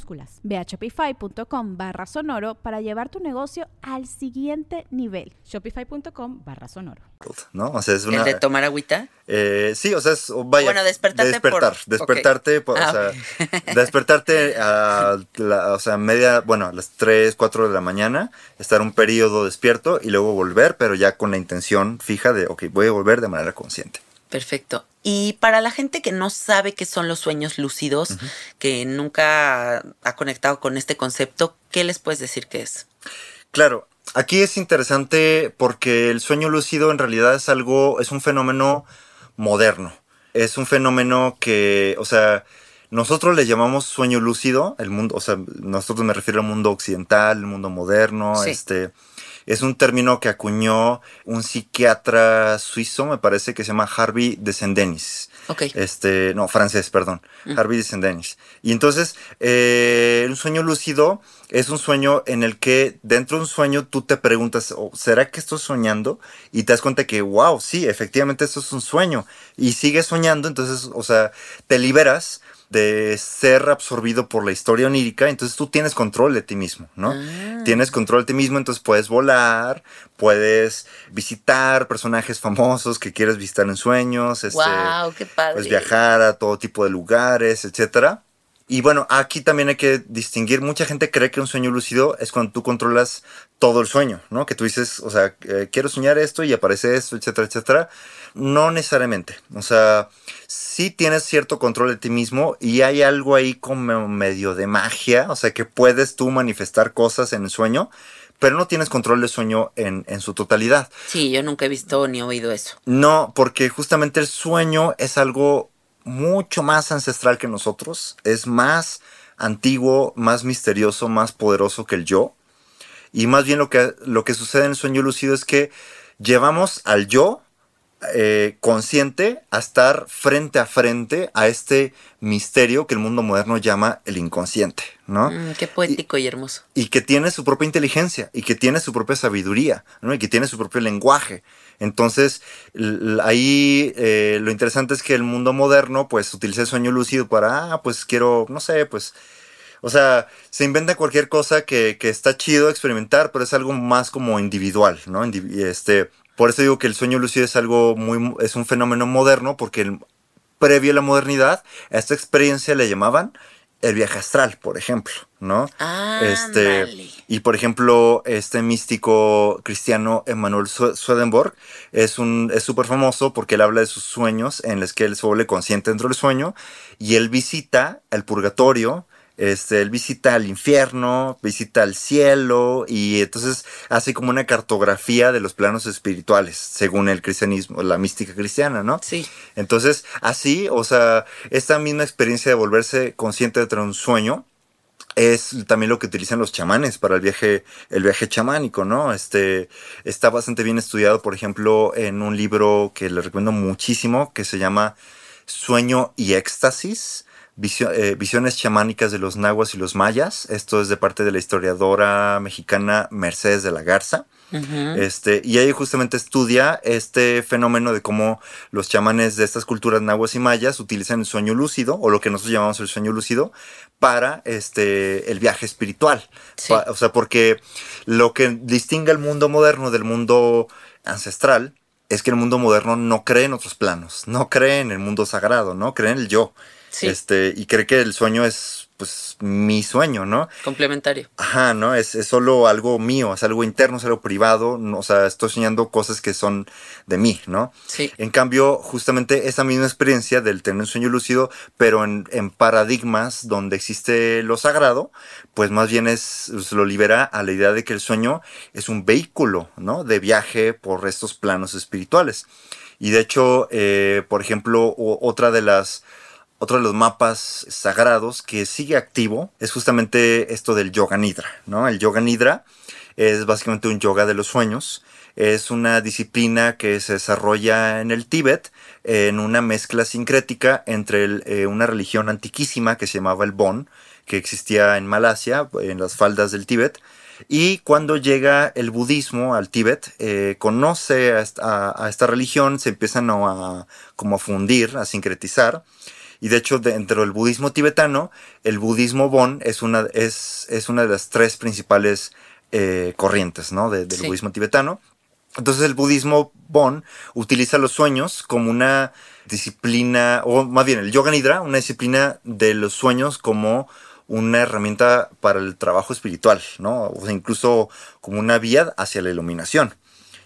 Ve a shopify.com barra sonoro para llevar tu negocio al siguiente nivel. Shopify.com barra sonoro. ¿no? O sea, es una... ¿El de tomar agüita? Eh, sí, o sea, es, vaya, Bueno, despertarte despertar, por- despertarte, por- Ah, o sea, despertarte a, la, o sea, media, bueno, a las 3, 4 de la mañana, estar un periodo despierto y luego volver, pero ya con la intención fija de, ok, voy a volver de manera consciente. Perfecto. Y para la gente que no sabe qué son los sueños lúcidos, que nunca ha conectado con este concepto, ¿qué les puedes decir que es? Claro, aquí es interesante porque el sueño lúcido en realidad es algo, es un fenómeno moderno. Es un fenómeno que, o sea, nosotros le llamamos sueño lúcido, el mundo, o sea, nosotros me refiero al mundo occidental, el mundo moderno, Sí. este, es un término que acuñó un psiquiatra suizo, me parece que se llama Harvey Desendenis. Ok. Este, no, francés, perdón. Harvey Desendenis. Y entonces, eh, un sueño lúcido es un sueño en el que dentro de un sueño tú te preguntas, "Oh, ¿será que estoy soñando? Y te das cuenta que, wow, sí, efectivamente esto es un sueño. Y sigues soñando, entonces, o sea, te liberas de ser absorbido por la historia onírica, entonces tú tienes control de ti mismo, ¿no? Ah. Tienes control de ti mismo, entonces puedes volar, puedes visitar personajes famosos que quieres visitar en sueños, este, wow, qué padre. pues viajar a todo tipo de lugares, etcétera. Y bueno, aquí también hay que distinguir, mucha gente cree que un sueño lúcido es cuando tú controlas todo el sueño, ¿no? Que tú dices, o sea, eh, quiero soñar esto y aparece esto, etcétera, etcétera. No necesariamente, o sea, sí tienes cierto control de ti mismo y hay algo ahí como medio de magia, o sea, que puedes tú manifestar cosas en el sueño, pero no tienes control del sueño en, en su totalidad. Sí, yo nunca he visto ni oído eso. No, porque justamente el sueño es algo mucho más ancestral que nosotros, es más antiguo, más misterioso, más poderoso que el yo. Y más bien lo que, lo que sucede en el sueño lúcido es que llevamos al yo eh, consciente a estar frente a frente a este misterio que el mundo moderno llama el inconsciente, ¿no? Mm, qué poético y, hermoso. Y que tiene su propia inteligencia, y que tiene su propia sabiduría, ¿no? Y que tiene su propio lenguaje. Entonces, ahí eh, lo interesante es que el mundo moderno, pues, utiliza el sueño lúcido para, ah, pues quiero, no sé, pues, o sea, se inventa cualquier cosa que, que está chido experimentar, pero es algo más como individual, ¿no? Este, por eso digo que el sueño lúcido es algo muy, es un fenómeno moderno, porque el, previo a la modernidad, a esta experiencia le llamaban el viaje astral, por ejemplo, ¿no? Ah, este, y por ejemplo, este místico cristiano Emanuel Swedenborg es un es súper famoso porque él habla de sus sueños en los que él se vuelve consciente dentro del sueño y él visita el purgatorio este, él visita el infierno, visita el cielo y entonces hace como una cartografía de los planos espirituales, según el cristianismo, la mística cristiana, ¿no? Sí. Entonces, así, o sea, esta misma experiencia de volverse consciente de un sueño, es también lo que utilizan los chamanes para el viaje, el viaje chamánico, ¿no? Este está bastante bien estudiado, por ejemplo, en un libro que le recomiendo muchísimo, que se llama Sueño y Éxtasis eh, visiones chamánicas de los nahuas y los mayas. Esto es de parte de la historiadora mexicana Mercedes de la Garza. este, y ella justamente estudia este fenómeno de cómo los chamanes de estas culturas nahuas y mayas utilizan el sueño lúcido, o lo que nosotros llamamos el sueño lúcido, para este, el viaje espiritual. o sea, porque lo que distingue el mundo moderno del mundo ancestral es que el mundo moderno no cree en otros planos, no cree en el mundo sagrado, no cree en el yo. Este, y cree que el sueño es pues mi sueño, ¿no? Complementario. Ajá, ¿no? Es, es, solo algo mío, es algo interno, es algo privado, o sea, estoy soñando cosas que son de mí, ¿no? Sí. En cambio, justamente esa misma experiencia del tener un sueño lúcido, pero en, en paradigmas donde existe lo sagrado, pues más bien es, lo libera a la idea de que el sueño es un vehículo, ¿no? De viaje por estos planos espirituales. Y de hecho, eh, por ejemplo, otra de las otro de los mapas sagrados que sigue activo es justamente esto del Yoga Nidra. El Yoga Nidra es básicamente un yoga de los sueños. Es una disciplina que se desarrolla en el Tíbet en una mezcla sincrética entre eh, una religión antiquísima que se llamaba el Bon, que existía en Malasia, en las faldas del Tíbet, y cuando llega el budismo al Tíbet, eh, conoce a esta, religión, se empiezan a, como a fundir, a sincretizar, y de hecho, dentro del budismo tibetano, el budismo Bon es una, es, es una de las tres principales eh, corrientes ¿no? del budismo tibetano. Entonces el budismo Bon utiliza los sueños como una disciplina, o más bien el yoga nidra, una disciplina de los sueños como una herramienta para el trabajo espiritual, ¿no? O sea, incluso como una vía hacia la iluminación.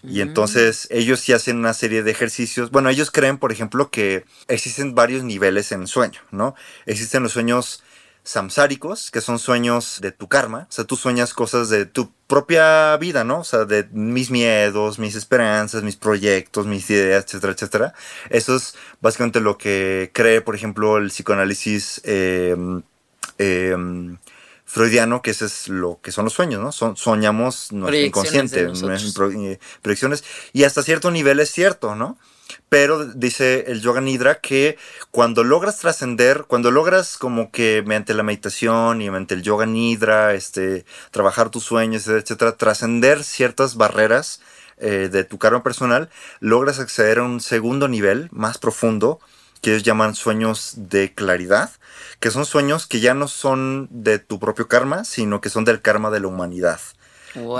Y entonces ellos sí hacen una serie de ejercicios. Bueno, ellos creen, por ejemplo, que existen varios niveles en sueño, ¿no? Existen los sueños samsáricos, que son sueños de tu karma. O sea, tú sueñas cosas de tu propia vida, ¿no? O sea, de mis miedos, mis esperanzas, mis proyectos, mis ideas, etcétera, etcétera. Eso es básicamente lo que cree, por ejemplo, el psicoanálisis. Eh, eh, freudiano, que ese es lo que son los sueños, ¿no? Son, soñamos nuestro inconsciente, eh, proyecciones, y hasta cierto nivel es cierto, ¿no? Pero dice el yoga nidra que cuando logras trascender, cuando logras como que mediante la meditación y mediante el yoga nidra, este, trabajar tus sueños, etcétera, trascender ciertas barreras eh, de tu karma personal, logras acceder a un segundo nivel más profundo, que ellos llaman sueños de claridad, que son sueños que ya no son de tu propio karma, sino que son del karma de la humanidad.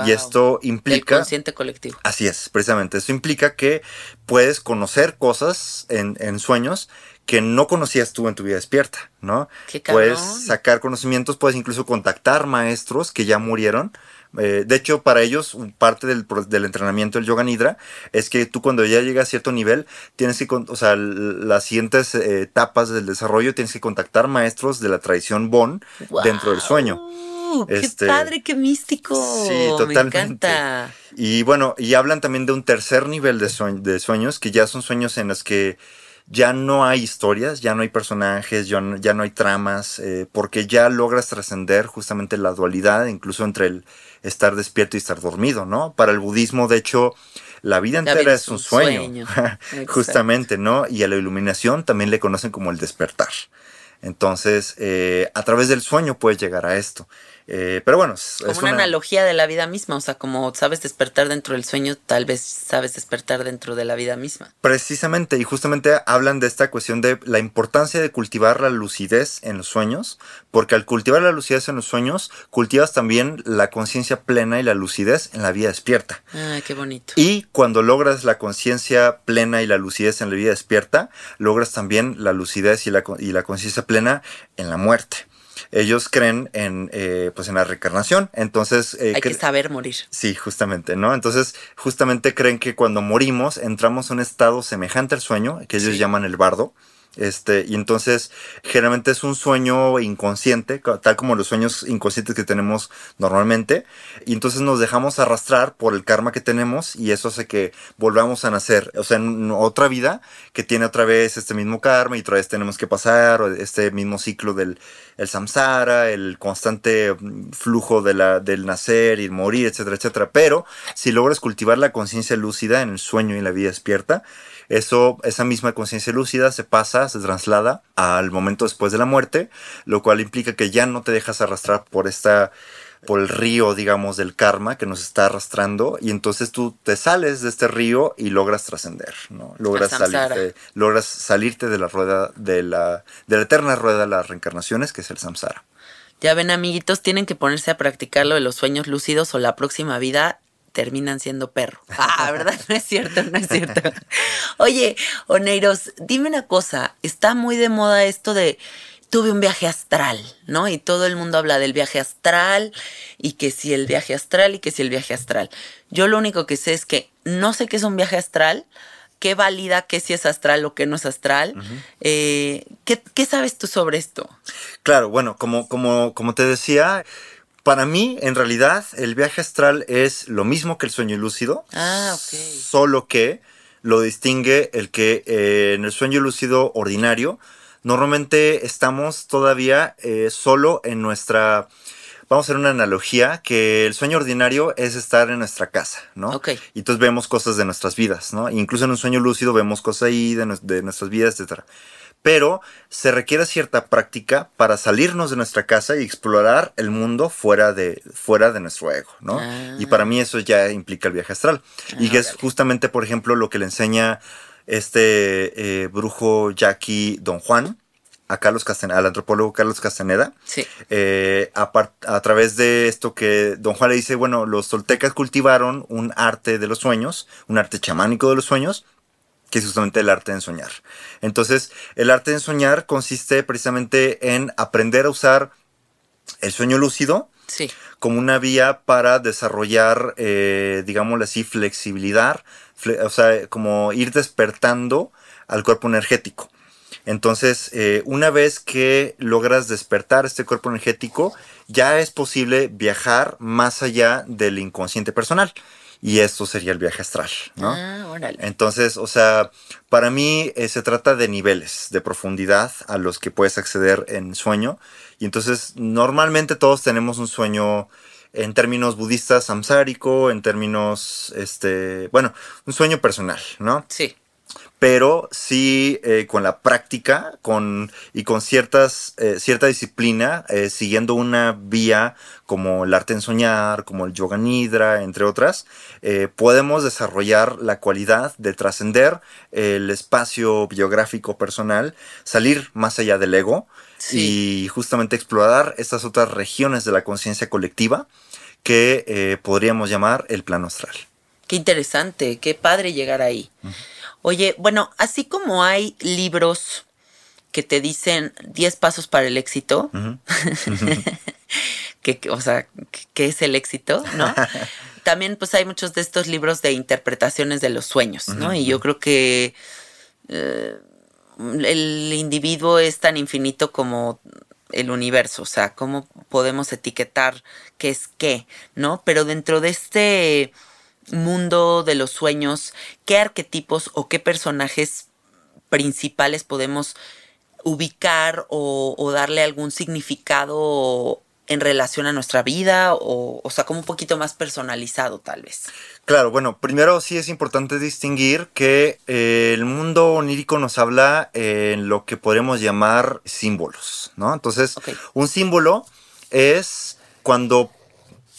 Y esto implica... El consciente colectivo. Así es, precisamente. Eso implica que puedes conocer cosas en, en sueños que no conocías tú en tu vida despierta, ¿no? Qué puedes sacar conocimientos, puedes incluso contactar maestros que ya murieron. Eh, de hecho, para ellos, parte del, del, entrenamiento del yoga nidra es que tú cuando ya llegas a cierto nivel, tienes que, o sea, las siguientes eh, etapas del desarrollo, tienes que contactar maestros de la tradición Bon dentro del sueño. ¡Qué este, padre, qué místico! Sí, totalmente. Me encanta. Y bueno, y hablan también de un tercer nivel de, de sueños, que ya son sueños en los que ya no hay historias, ya no hay personajes, ya no, ya no hay tramas, eh, porque ya logras trascender justamente la dualidad, incluso entre el estar despierto y estar dormido, ¿no? Para el budismo, de hecho, la vida entera es un sueño, justamente, ¿no? Y a la iluminación también le conocen como el despertar. Entonces, eh, a través del sueño puedes llegar a esto. Eh, pero bueno, es como una, analogía de la vida misma, o sea, como sabes despertar dentro del sueño, tal vez sabes despertar dentro de la vida misma. Precisamente, y justamente hablan de esta cuestión de la importancia de cultivar la lucidez en los sueños, porque al cultivar la lucidez en los sueños, cultivas también la conciencia plena y la lucidez en la vida despierta. Ah, qué bonito. Y cuando logras la conciencia plena y la lucidez en la vida despierta, logras también la lucidez y la, y la conciencia plena en la muerte ellos creen en, eh, pues en la reencarnación. Entonces... Eh, Hay que saber morir. Sí, justamente, ¿no? Entonces, justamente creen que cuando morimos entramos a un estado semejante al sueño, que ellos llaman el bardo. Este, y entonces generalmente es un sueño inconsciente, tal como los sueños inconscientes que tenemos normalmente. Y entonces nos dejamos arrastrar por el karma que tenemos y eso hace que volvamos a nacer, o sea, en otra vida que tiene otra vez este mismo karma y otra vez tenemos que pasar este mismo ciclo del el samsara, el constante flujo de la, del nacer y morir, etcétera, etcétera. Pero si logras cultivar la conciencia lúcida en el sueño y en la vida despierta, eso, esa misma conciencia lúcida se pasa, se traslada al momento después de la muerte, lo cual implica que ya no te dejas arrastrar por esta por el río, digamos, del karma que nos está arrastrando y entonces tú te sales de este río y logras trascender, ¿no? Logras salirte, logras salirte de la rueda de la de la eterna rueda de las reencarnaciones que es el samsara. Ya ven, amiguitos, tienen que ponerse a practicar lo de los sueños lúcidos o la próxima vida terminan siendo perro. Ah, ¿verdad? No es cierto, no es cierto. Oye, Oneiros, dime una cosa, está muy de moda esto de tuve un viaje astral, ¿no? Y todo el mundo habla del viaje astral y que si el viaje astral y que si el viaje astral. Yo lo único que sé es que no sé qué es un viaje astral, qué valida que si es astral o qué no es astral. Eh, ¿qué, ¿qué, sabes tú sobre esto? Claro, bueno, como, como, como te decía, para mí, en realidad, el viaje astral es lo mismo que el sueño lúcido. Ah, ok. Solo que lo distingue el que eh, en el sueño lúcido ordinario, normalmente estamos todavía eh, solo en nuestra. Vamos a hacer una analogía, que el sueño ordinario es estar en nuestra casa, ¿no? Ok. Y entonces vemos cosas de nuestras vidas, ¿no? Incluso en un sueño lúcido vemos cosas ahí de, de nuestras vidas, etcétera pero se requiere cierta práctica para salirnos de nuestra casa y explorar el mundo fuera de, fuera de nuestro ego, ¿no? Y para mí eso ya implica el viaje astral. y que es justamente, por ejemplo, lo que le enseña este eh, brujo Jackie Don Juan, a Carlos Castaneda, al antropólogo Carlos Castaneda, sí. Eh, a, a, través de esto que Don Juan le dice, bueno, los toltecas cultivaron un arte de los sueños, un arte chamánico de los sueños, que es justamente el arte de soñar. Entonces, el arte de soñar consiste precisamente en aprender a usar el sueño lúcido como una vía para desarrollar, eh, digámoslo así, flexibilidad, o sea, como ir despertando al cuerpo energético. Entonces, eh, una vez que logras despertar este cuerpo energético, ya es posible viajar más allá del inconsciente personal y esto sería el viaje astral, ¿no? Ah, órale. Entonces, o sea, para mí eh, se trata de niveles de profundidad a los que puedes acceder en sueño. Y entonces, normalmente todos tenemos un sueño en términos budistas samsárico, en términos, este, bueno, un sueño personal, ¿no? Sí. Pero sí eh, con la práctica con, y con ciertas, eh, cierta disciplina, eh, siguiendo una vía como el arte en soñar, como el yoga nidra, entre otras, podemos desarrollar la cualidad de trascender el espacio biográfico personal, salir más allá del ego y justamente explorar estas otras regiones de la conciencia colectiva que podríamos llamar el plano astral. Qué interesante, qué padre llegar ahí. Oye, bueno, así como hay libros que te dicen 10 pasos para el éxito, que, o sea, ¿qué es el éxito? ¿No? También pues hay muchos de estos libros de interpretaciones de los sueños, ¿no? Y yo creo que eh, el individuo es tan infinito como el universo, o sea, cómo podemos etiquetar qué es qué, ¿no? Pero dentro de este mundo de los sueños, qué arquetipos o qué personajes principales podemos ubicar o, darle algún significado en relación a nuestra vida o, o sea, como un poquito más personalizado tal vez. Claro, bueno, primero sí es importante distinguir que eh, el mundo onírico nos habla en lo que podemos llamar símbolos, ¿no? Entonces, un símbolo es cuando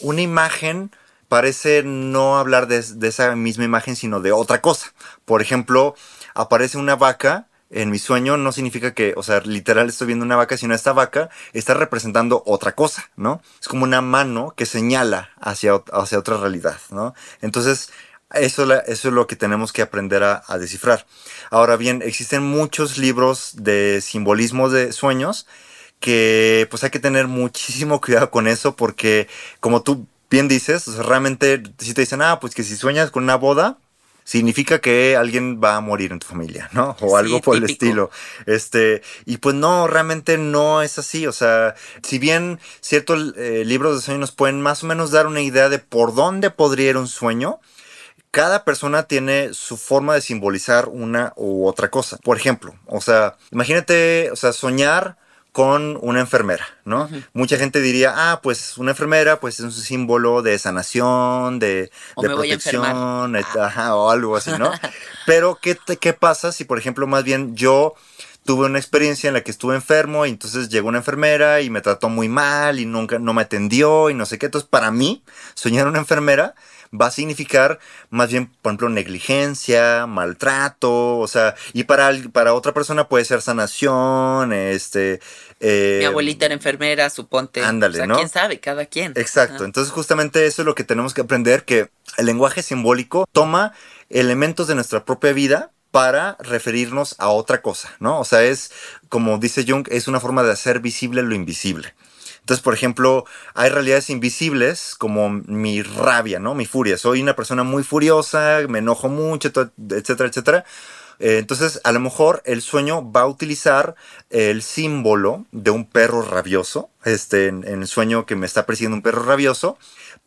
una imagen parece no hablar de, esa misma imagen, sino de otra cosa. Por ejemplo, aparece una vaca en mi sueño no significa que, o sea, literal estoy viendo una vaca, sino esta vaca está representando otra cosa, ¿no? Es como una mano que señala hacia, hacia otra realidad, ¿no? Entonces, eso, eso es lo que tenemos que aprender a, a, descifrar. Ahora bien, existen muchos libros de simbolismo de sueños que pues hay que tener muchísimo cuidado con eso porque como tú bien dices, realmente si te dicen, ah, pues que si sueñas con una boda, significa que alguien va a morir en tu familia, ¿no? O algo por el estilo. Este, y pues no, realmente no es así. O sea, si bien ciertos eh, libros de sueños nos pueden más o menos dar una idea de por dónde podría ir un sueño, cada persona tiene su forma de simbolizar una u otra cosa. Por ejemplo, o sea, imagínate, o sea, soñar con una enfermera, ¿no? Mucha gente diría, ah, pues una enfermera, pues es un símbolo de sanación, de, protección, ah. o algo así, ¿no? Pero, ¿qué, ¿qué pasa si, por ejemplo, más bien yo tuve una experiencia en la que estuve enfermo y entonces llegó una enfermera y me trató muy mal y nunca no me atendió y no sé qué. Entonces, para mí, soñar una enfermera va a significar más bien, por ejemplo, negligencia, maltrato, o sea, y para, para otra persona puede ser sanación, este... Eh, Mi abuelita era enfermera, suponte. Ándale, o sea, ¿Quién sabe? Cada quien. Exacto. Entonces, justamente eso es lo que tenemos que aprender, que el lenguaje simbólico toma elementos de nuestra propia vida para referirnos a otra cosa, ¿no? O sea, es, como dice Jung, es una forma de hacer visible lo invisible. Entonces, por ejemplo, hay realidades invisibles como mi rabia, ¿no? Mi furia. Soy una persona muy furiosa, me enojo mucho, etcétera, etcétera. Eh, entonces, a lo mejor el sueño va a utilizar el símbolo de un perro rabioso, este, en, el sueño que me está persiguiendo un perro rabioso,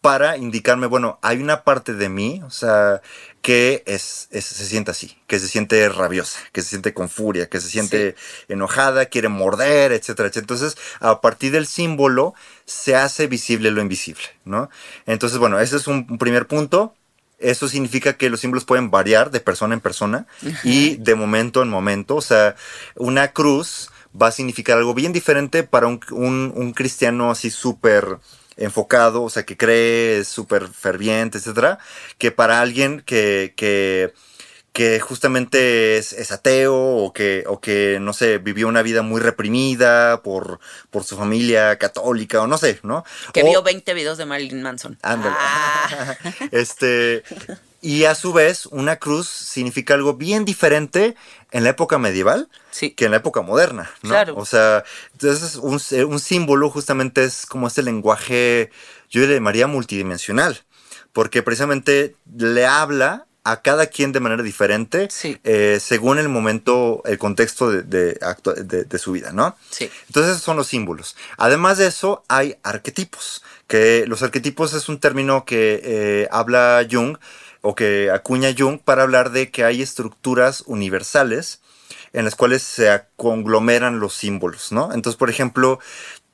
para indicarme, bueno, hay una parte de mí, o sea, que es, se siente así, que se siente rabiosa, que se siente con furia, que se siente enojada, quiere morder, etcétera, etcétera. Entonces, a partir del símbolo se hace visible lo invisible, ¿no? Entonces, bueno, ese es un, primer punto. Eso significa que los símbolos pueden variar de persona en persona y de momento en momento. O sea, una cruz va a significar algo bien diferente para un, un cristiano así súper enfocado, o sea, que cree, súper ferviente, etcétera, que para alguien que, que, que justamente es, ateo o que, o que, no sé, vivió una vida muy reprimida por, por su familia católica o no sé, ¿no? Que vio 20 videos de Marilyn Manson. Ándale. Ah. este, y a su vez, una cruz significa algo bien diferente en la época medieval que en la época moderna, ¿no? Claro. O sea, entonces un, un símbolo justamente es como este lenguaje, yo le llamaría multidimensional, porque precisamente le habla a cada quien de manera diferente eh, según el momento, el contexto de, de, su vida, ¿no? Sí. Entonces esos son los símbolos. Además de eso, hay arquetipos, que los arquetipos es un término que eh, habla Jung o que acuña Jung para hablar de que hay estructuras universales en las cuales se conglomeran los símbolos, ¿no? Entonces, por ejemplo,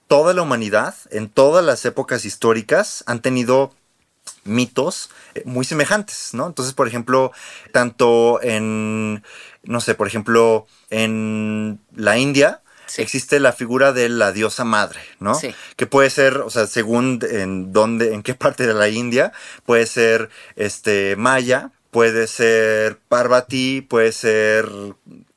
toda la humanidad, en todas las épocas históricas, han tenido mitos eh, muy semejantes, ¿no? Entonces, por ejemplo, tanto en, no sé, por ejemplo, en la India, existe la figura de la diosa madre, ¿no? Sí. Que puede ser, o sea, según en dónde, en qué parte de la India, puede ser este Maya, puede ser Parvati, puede ser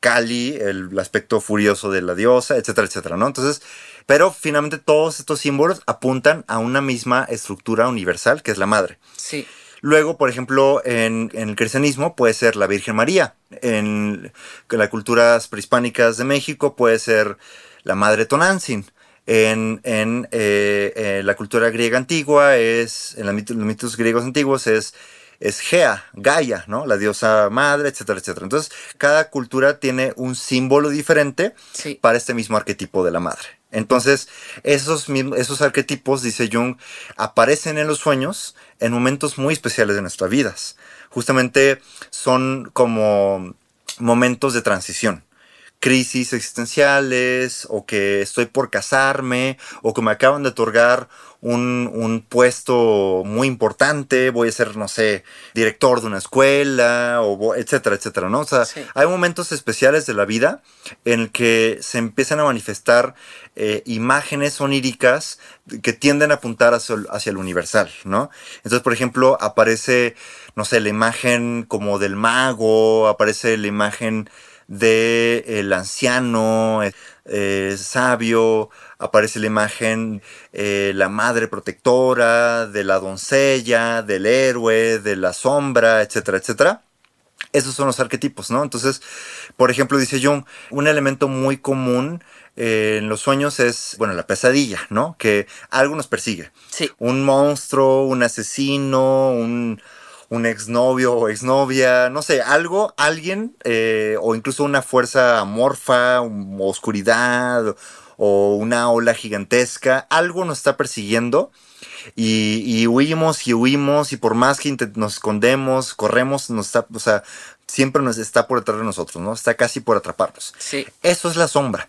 Kali, el aspecto furioso de la diosa, etcétera, etcétera, ¿no? Entonces, pero finalmente todos estos símbolos apuntan a una misma estructura universal que es la madre. Sí. Luego, por ejemplo, en, en el cristianismo puede ser la Virgen María. En, en las culturas prehispánicas de México puede ser la Madre Tonantzin. En, en eh, eh, la cultura griega antigua es, en los mitos griegos antiguos es, es Gea, Gaia, ¿no? La diosa madre, etcétera, etcétera. Entonces, cada cultura tiene un símbolo diferente Sí. para este mismo arquetipo de la madre. Entonces, esos, mismos, esos arquetipos, dice Jung, aparecen en los sueños en momentos muy especiales de nuestras vidas. Justamente son como momentos de transición. Crisis existenciales, o que estoy por casarme, o que me acaban de otorgar un, un puesto muy importante, voy a ser, no sé, director de una escuela, o etcétera, etcétera, ¿no? O sea, Sí. hay momentos especiales de la vida en el que se empiezan a manifestar eh, imágenes oníricas que tienden a apuntar hacia, hacia el universal, ¿no? Entonces, por ejemplo, aparece, no sé, la imagen como del mago, aparece la imagen de el anciano eh, sabio, aparece la imagen eh, la madre protectora, de la doncella, del héroe, de la sombra, etcétera, etcétera. Esos son los arquetipos, ¿no? Entonces, por ejemplo, dice Jung, un elemento muy común eh, en los sueños es, bueno, la pesadilla, ¿no? Que algo nos persigue. Sí. Un monstruo, un asesino, un, un exnovio o exnovia, no sé, algo, alguien, eh, o incluso una fuerza amorfa, un- oscuridad, o una ola gigantesca, algo nos está persiguiendo y, y huimos y huimos y por más que nos escondemos, corremos, nos está, o sea, siempre nos está por detrás de nosotros, ¿no? Está casi por atraparnos. Sí. Eso es la sombra,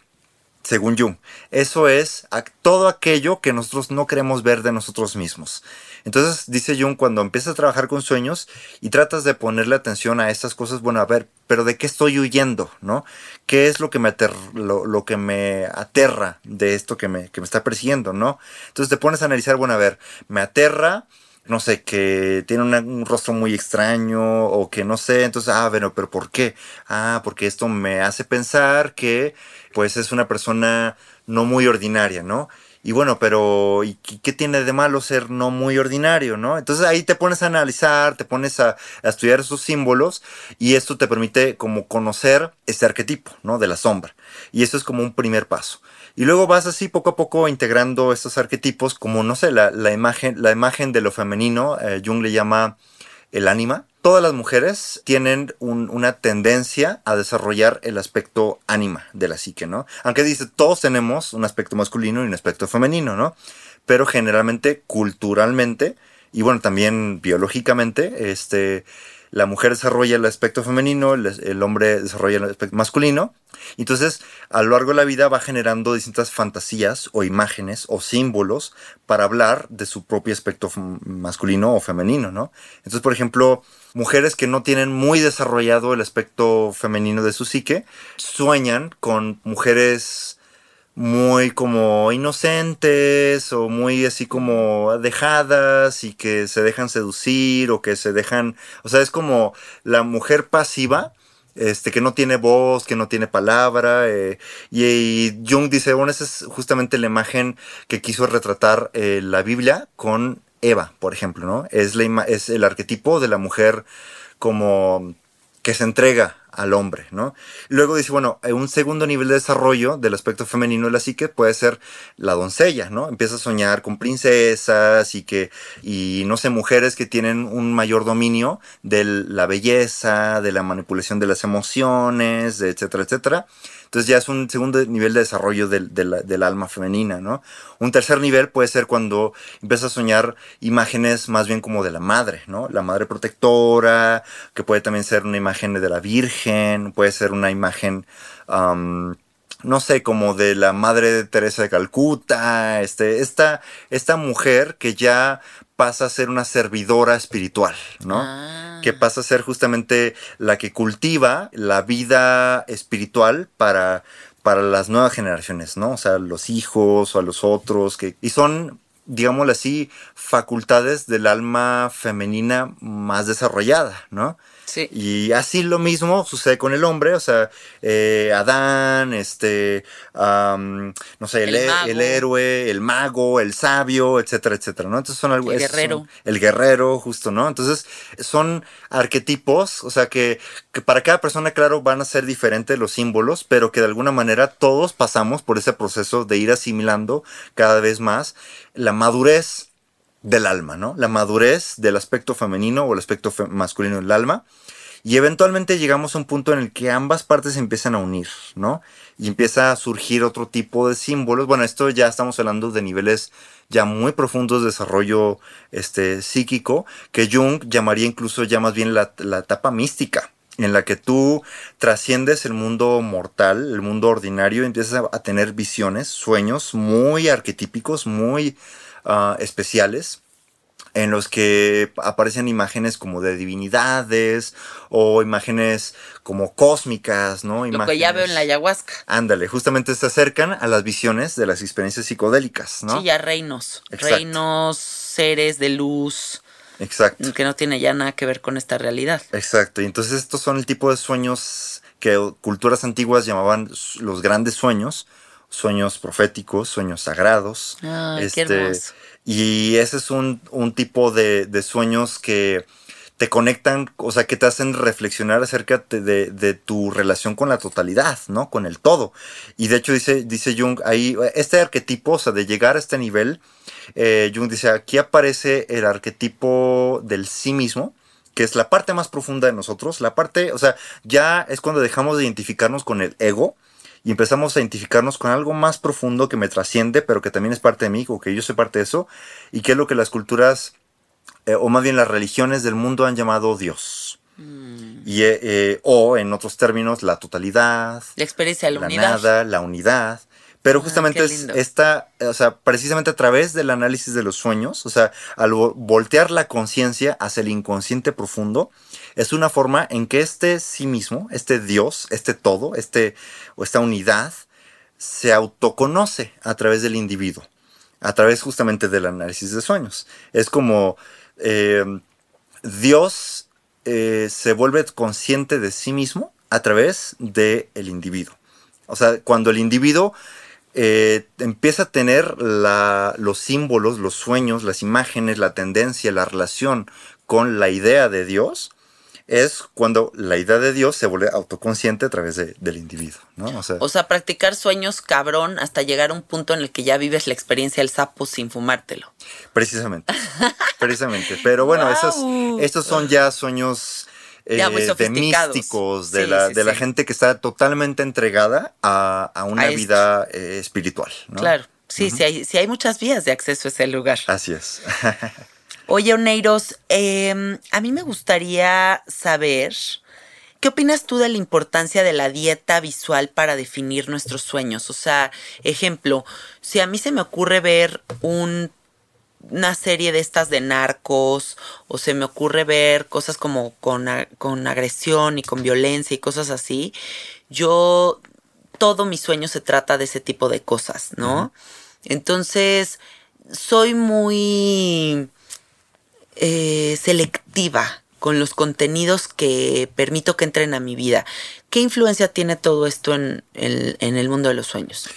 según Jung. Eso es todo aquello que nosotros no queremos ver de nosotros mismos. Entonces, dice Jung, cuando empiezas a trabajar con sueños y tratas de ponerle atención a estas cosas, bueno, a ver, pero ¿de qué estoy huyendo? ¿No? ¿Qué es lo que me, ater- lo, lo que me aterra de esto que me, que me está persiguiendo? ¿No? Entonces te pones a analizar, bueno, a ver, me aterra no sé, que tiene un rostro muy extraño o que no sé, entonces, ah, bueno, pero ¿por qué? Ah, porque esto me hace pensar que pues es una persona no muy ordinaria, ¿no? Y bueno, pero ¿y qué tiene de malo ser no muy ordinario, no? Entonces ahí te pones a analizar, te pones a, a estudiar esos símbolos y esto te permite como conocer este arquetipo, ¿no? De la sombra. Y eso es como un primer paso. Y luego vas así poco a poco integrando estos arquetipos como, no sé, la, la imagen, la imagen de lo femenino, eh, Jung le llama el ánima. Todas las mujeres tienen un- una tendencia a desarrollar el aspecto ánima de la psique, ¿no? Aunque dice, todos tenemos un aspecto masculino y un aspecto femenino, ¿no? Pero generalmente, culturalmente, y bueno, también biológicamente, este, la mujer desarrolla el aspecto femenino, el, hombre desarrolla el aspecto masculino. Entonces, a lo largo de la vida va generando distintas fantasías o imágenes o símbolos para hablar de su propio aspecto masculino o femenino, ¿no? Entonces, por ejemplo, mujeres que no tienen muy desarrollado el aspecto femenino de su psique, sueñan con mujeres muy como inocentes o muy así como dejadas y que se dejan seducir o que se dejan, o sea, es como la mujer pasiva, este, que no tiene voz, que no tiene palabra, eh, y, Jung dice, bueno, esa es justamente la imagen que quiso retratar eh, la Biblia con Eva, por ejemplo, ¿no? Es, la es el arquetipo de la mujer como que se entrega al hombre, ¿no? Luego dice, bueno, eh, un segundo nivel de desarrollo del aspecto femenino de la psique puede ser la doncella, ¿no? Empieza a soñar con princesas y que, y no sé, mujeres que tienen un mayor dominio de la belleza, de la manipulación de las emociones, etcétera, etcétera. Entonces ya es un segundo nivel de desarrollo del, del- alma femenina, ¿no? Un tercer nivel puede ser cuando empieza a soñar imágenes más bien como de la madre, ¿no? La madre protectora, que puede también ser una imagen de la Virgen, puede ser una imagen, no sé, como de la madre de Teresa de Calcuta, este, esta, esta mujer que ya pasa a ser una servidora espiritual, ¿no? Ah. Que pasa a ser justamente la que cultiva la vida espiritual para, para las nuevas generaciones, ¿no? O sea, los hijos o a los otros, que, y son, digámoslo así, facultades del alma femenina más desarrollada, ¿no? Sí. Y así lo mismo sucede con el hombre, o sea, eh, Adán, este, no sé, el, El héroe, el mago, el sabio, etcétera, etcétera, ¿no? Entonces son algo. El son- guerrero. el guerrero, justo, ¿no? Entonces son arquetipos, o sea, que, que para cada persona, claro, van a ser diferentes los símbolos, pero que de alguna manera todos pasamos por ese proceso de ir asimilando cada vez más la madurez del alma, ¿no? La madurez del aspecto femenino o el aspecto masculino del alma. Y eventualmente llegamos a un punto en el que ambas partes se empiezan a unir, ¿no? Y empieza a surgir otro tipo de símbolos. Bueno, esto ya estamos hablando de niveles ya muy profundos de desarrollo este, psíquico, que Jung llamaría incluso ya más bien la, la etapa mística, en la que tú trasciendes el mundo mortal, el mundo ordinario, y empiezas a tener visiones, sueños muy arquetípicos, muy ah, especiales en los que aparecen imágenes como de divinidades o imágenes como cósmicas, ¿no? Lo que ya veo en la ayahuasca. Ándale, justamente se acercan a las visiones de las experiencias psicodélicas, ¿no? Sí, ya reinos. Exacto. Reinos, seres de luz, Exacto. que no tiene ya nada que ver con esta realidad. Exacto, y entonces estos son el tipo de sueños que culturas antiguas llamaban los grandes sueños, sueños proféticos, sueños sagrados. Qué Este, hermoso. Y ese es un, un tipo de, de sueños que te conectan, o sea, que te hacen reflexionar acerca de, de- de tu relación con la totalidad, ¿no? Con el todo. Y de hecho dice, dice Jung, ahí, este arquetipo, o sea, de llegar a este nivel, eh, Jung dice, aquí aparece el arquetipo del sí mismo, que es la parte más profunda de nosotros, la parte, o sea, ya es cuando dejamos de identificarnos con el ego y empezamos a identificarnos con algo más profundo que me trasciende, pero que también es parte de mí, o que yo soy parte de eso, y que es lo que las culturas, eh, o más bien las religiones del mundo han llamado Dios. Mm. Y, eh, eh, o en otros términos, la totalidad, La experiencia la unidad. nada, la unidad. Pero Ah, justamente qué es esta, eh, o sea, precisamente a través del análisis de los sueños, o sea, al vo- voltear la conciencia hacia el inconsciente profundo, es una forma en que este sí mismo, este Dios, este todo, este, o esta unidad, se autoconoce a través del individuo, a través justamente del análisis de sueños. Es como eh, Dios eh, se vuelve consciente de sí mismo a través del individuo. O sea, cuando el individuo eh, empieza a tener la- los símbolos, los sueños, las imágenes, la tendencia, la relación con la idea de Dios, es cuando la idea de Dios se vuelve autoconsciente a través de- del individuo, ¿no? O sea, O sea, practicar sueños cabrón hasta llegar a un punto en el que ya vives la experiencia del sapo sin fumártelo. precisamente, precisamente. Pero bueno, esos, Guau. estos son ya sueños Ya muy de místicos, de, Sí, la, sí, de la gente que está totalmente entregada a, a una A vida eh, espiritual, ¿no? Claro. Sí, sí, hay, sí hay muchas vías de acceso a ese lugar. Así es. Oye, Oneiros, eh, a mí me gustaría saber, ¿qué opinas tú de la importancia de la dieta visual para definir nuestros sueños? O sea, ejemplo, si a mí se me ocurre ver un, una serie de estas de narcos, o se me ocurre ver cosas como con, con agresión y con violencia y cosas así, yo, todo mi sueño se trata de ese tipo de cosas, ¿no? Entonces, soy muy eh, selectiva con los contenidos que permito que entren a mi vida. ¿Qué influencia tiene todo esto en el, en el mundo de los sueños?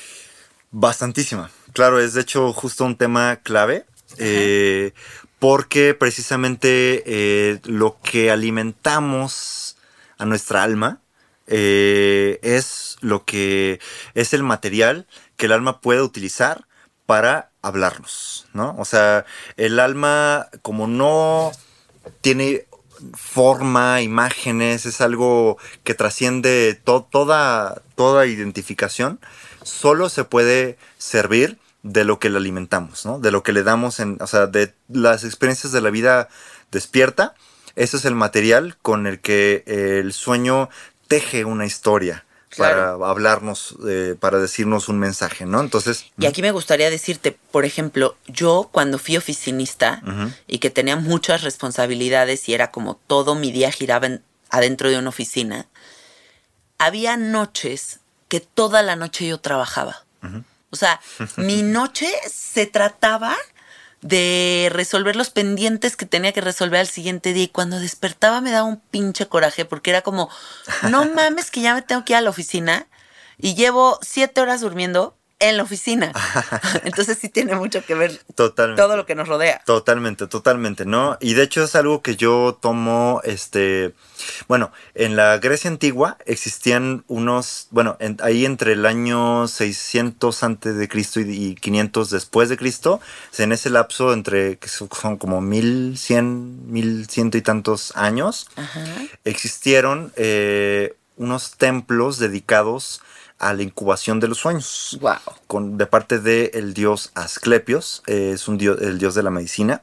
Bastantísima. Claro, es de hecho justo un tema clave. Eh, porque precisamente eh, lo que alimentamos a nuestra alma eh, es lo que es el material que el alma puede utilizar para hablarnos, ¿no? O sea, el alma como no tiene forma, imágenes, es algo que trasciende to- toda, toda identificación, solo se puede servir de lo que le alimentamos, ¿no? De lo que le damos en, o sea, de las experiencias de la vida despierta, ese es el material con el que el sueño teje una historia para hablarnos, eh, para decirnos un mensaje, ¿no? Entonces... Y aquí me gustaría decirte, por ejemplo, yo cuando fui oficinista y que tenía muchas responsabilidades y era como todo mi día giraba adentro de una oficina, había noches que toda la noche yo trabajaba. O sea, mi noche se trataba de resolver los pendientes que tenía que resolver al siguiente día. Y cuando despertaba me daba un pinche coraje porque era como, no mames que ya me tengo que ir a la oficina y llevo siete horas durmiendo en la oficina. Entonces sí tiene mucho que ver totalmente, todo lo que nos rodea. Totalmente, totalmente, ¿no? Y de hecho es algo que yo tomo, este, bueno, en la Grecia antigua existían unos, bueno, ahí entre el año 600 antes de Cristo y, 500 después de Cristo, en ese lapso entre, que son como 1100, 1100 y tantos años, existieron eh, unos templos dedicados a la incubación de los sueños. Wow. Con, de parte del dios Asclepios, eh, es un dios, el dios de la medicina.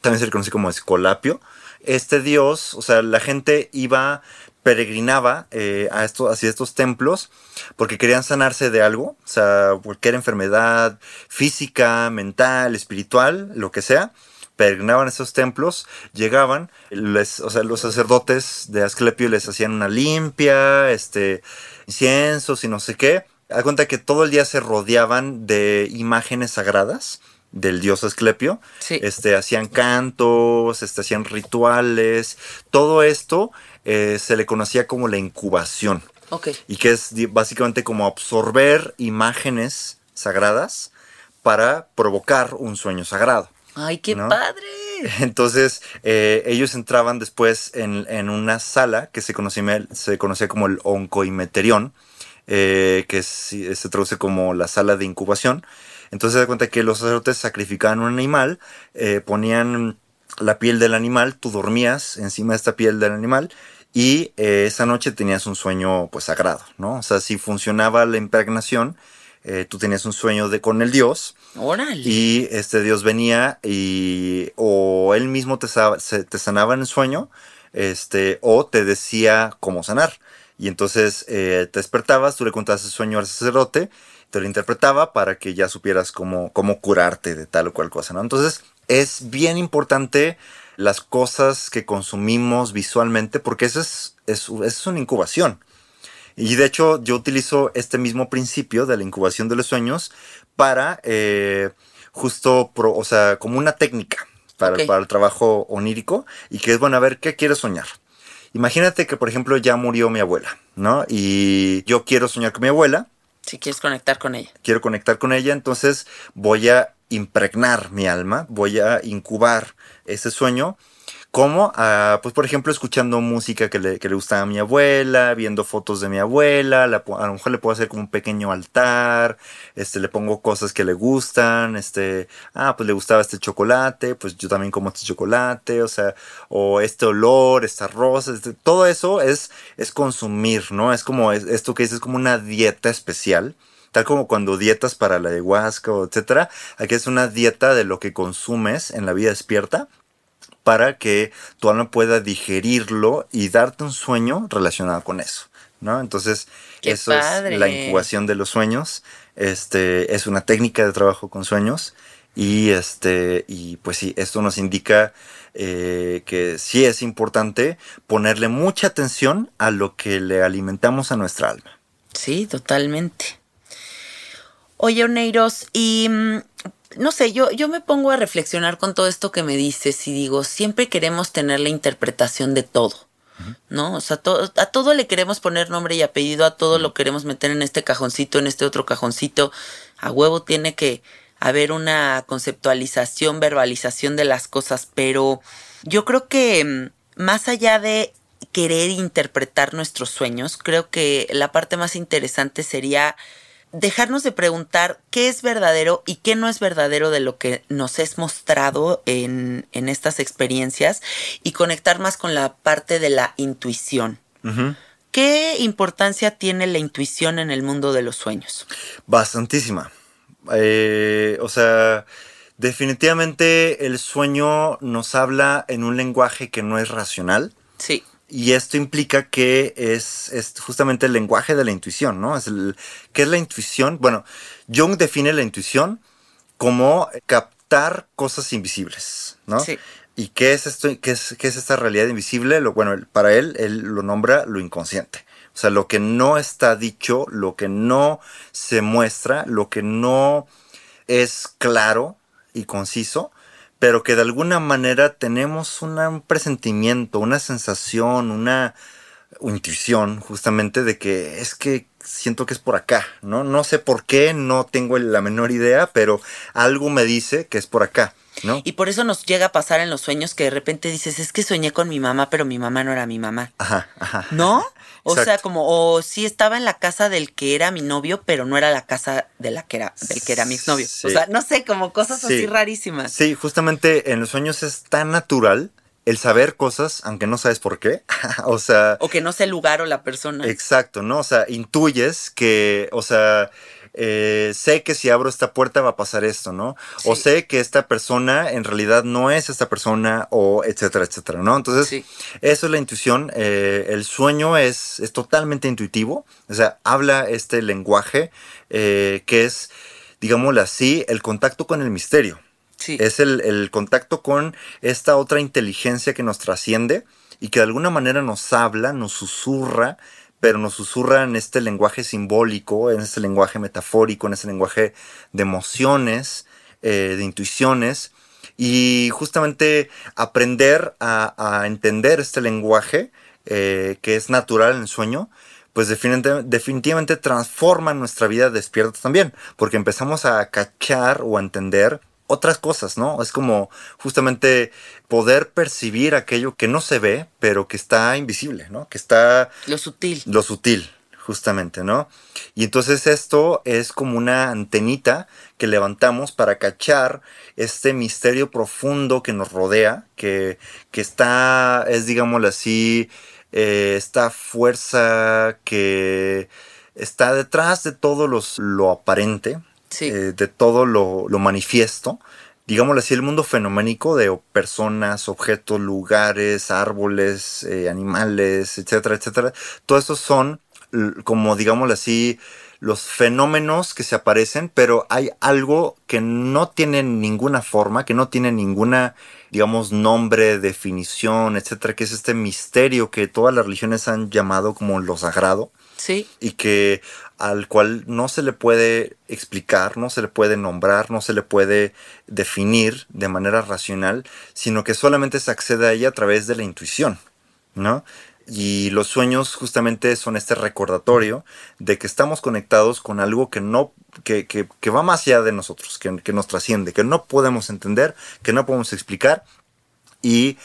También se le conoce como Escolapio. Este dios, o sea, la gente iba, peregrinaba eh, a estos, hacia estos templos porque querían sanarse de algo, o sea, cualquier enfermedad física, mental, espiritual, lo que sea peregrinaban a esos templos, llegaban, les, o sea, los sacerdotes de Asclepio les hacían una limpia, este, inciensos y no sé qué. Da cuenta que todo el día se rodeaban de imágenes sagradas del dios Asclepio. Este, hacían cantos, este, hacían rituales. Todo esto eh, se le conocía como la incubación. Y que es básicamente como absorber imágenes sagradas para provocar un sueño sagrado. ¡Ay, qué padre! Entonces, eh, ellos entraban después en, una sala que se conocía, se conocía como el oncoimeterión, eh, que se traduce como la sala de incubación. Entonces, se da cuenta que los sacerdotes sacrificaban un animal, eh, ponían la piel del animal, tú dormías encima de esta piel del animal y esa noche tenías un sueño pues sagrado, ¿no? O sea, si funcionaba la impregnación, eh, tú tenías un sueño de, con el Dios. Y este Dios venía y o él mismo te, te sanaba en el sueño, este, o te decía cómo sanar. Y entonces eh, te despertabas, tú le contabas el sueño al sacerdote, te lo interpretaba para que ya supieras cómo, cómo curarte de tal o cual cosa, ¿no? Entonces es bien importante las cosas que consumimos visualmente porque eso es, es, es una incubación. Y de hecho yo utilizo este mismo principio de la incubación de los sueños para eh, justo, o sea, como una técnica para, para, el trabajo onírico y que es, bueno, a ver, ¿qué quieres soñar? Imagínate que, por ejemplo, ya murió mi abuela, ¿no? Y yo quiero soñar con mi abuela. Si quieres conectar con ella. Quiero conectar con ella, entonces voy a impregnar mi alma, voy a incubar ese sueño como, ah, pues por ejemplo, escuchando música que le, que le, gustaba a mi abuela, viendo fotos de mi abuela, a lo mejor le puedo hacer como un pequeño altar, este, le pongo cosas que le gustan, este, ah, pues le gustaba este chocolate, pues yo también como este chocolate, o sea, o este olor, esta rosa, este, todo eso es, es consumir, ¿no? Es como esto que dices, como una dieta especial tal como cuando dietas para la ayahuasca etcétera, aquí es una dieta de lo que consumes en la vida despierta para que tu alma pueda digerirlo y darte un sueño relacionado con eso, ¿no? Entonces, eso es la incubación de los sueños. Este es una técnica de trabajo con sueños y este y pues sí, esto nos indica eh, que sí es importante ponerle mucha atención a lo que le alimentamos a nuestra alma. Sí, totalmente. Oye, Oneiros, y mm, no sé, yo, yo me pongo a reflexionar con todo esto que me dices y digo, siempre queremos tener la interpretación de todo. ¿No? O sea, a todo le queremos poner nombre y apellido, a todo lo queremos meter en este cajoncito, en este otro cajoncito. A huevo tiene que haber una conceptualización, verbalización de las cosas, pero yo creo que mm, más allá de querer interpretar nuestros sueños, creo que la parte más interesante sería dejarnos de preguntar qué es verdadero y qué no es verdadero de lo que nos es mostrado en, estas experiencias y conectar más con la parte de la intuición. ¿Qué importancia tiene la intuición en el mundo de los sueños? Bastantísima. Eh, o sea, definitivamente el sueño nos habla en un lenguaje que no es racional. Sí. Y esto implica que es, es, justamente el lenguaje de la intuición, ¿no? Es el, ¿Qué es la intuición? Bueno, Jung define la intuición como captar cosas invisibles, ¿no? Sí. ¿Y qué es esto? ¿Qué es, qué es esta realidad invisible? Lo, bueno, para él, él lo nombra lo inconsciente. O sea, lo que no está dicho, lo que no se muestra, lo que no es claro y conciso, pero que de alguna manera tenemos un presentimiento, una sensación, una intuición justamente de que es que siento que es por acá, ¿no? No sé por qué, no tengo la menor idea, pero algo me dice que es por acá. ¿No? Y por eso nos llega a pasar en los sueños que de repente dices, es que soñé con mi mamá, pero mi mamá no era mi mamá. Ajá, ajá. ¿No? O sea, como, o sí estaba en la casa del que era mi novio, pero no era la casa de la que era, del que era mi exnovio. O sea, no sé, como cosas así rarísimas. Sí, justamente en los sueños es tan natural el saber cosas, aunque no sabes por qué. o sea. O que no sé el lugar o la persona. Exacto, ¿no? O sea, intuyes que, o sea, eh, sé que si abro esta puerta va a pasar esto, ¿no? O sé que esta persona en realidad no es esta persona, o etcétera, etcétera, ¿no? Entonces, eso es la intuición. Eh, el sueño es, es totalmente intuitivo, o sea, habla este lenguaje eh, que es, digámoslo así, el contacto con el misterio. Es el, el contacto con esta otra inteligencia que nos trasciende y que de alguna manera nos habla, nos susurra pero nos susurra en este lenguaje simbólico, en este lenguaje metafórico, en este lenguaje de emociones, eh, de intuiciones, y justamente aprender a, entender este lenguaje eh, que es natural en el sueño, pues definitivamente transforma nuestra vida despierta también, porque empezamos a cachar o a entender otras cosas, ¿no? Es como justamente poder percibir aquello que no se ve, pero que está invisible, ¿no? Que está... Lo sutil. Lo sutil, justamente, ¿no? Y entonces esto es como una antenita que levantamos para cachar este misterio profundo que nos rodea, que, que está, es digámoslo así, eh, esta fuerza que está detrás de todo los, lo aparente, eh, de todo lo, manifiesto, digámoslo así, el mundo fenoménico de personas, objetos, lugares, árboles, eh, animales, etcétera, etcétera. Todo eso son, como digámoslo así, los fenómenos que se aparecen, pero hay algo que no tiene ninguna forma, que no tiene ninguna, digamos, nombre, definición, etcétera, que es este misterio que todas las religiones han llamado como lo sagrado. Sí. Y que al cual no se le puede explicar, no se le puede nombrar, no se le puede definir de manera racional, sino que solamente se accede a ella a través de la intuición, ¿no? Y los sueños justamente son este recordatorio de que estamos conectados con algo que no, que, que, que va más allá de nosotros, que, que nos trasciende, que no podemos entender, que no podemos explicar. Y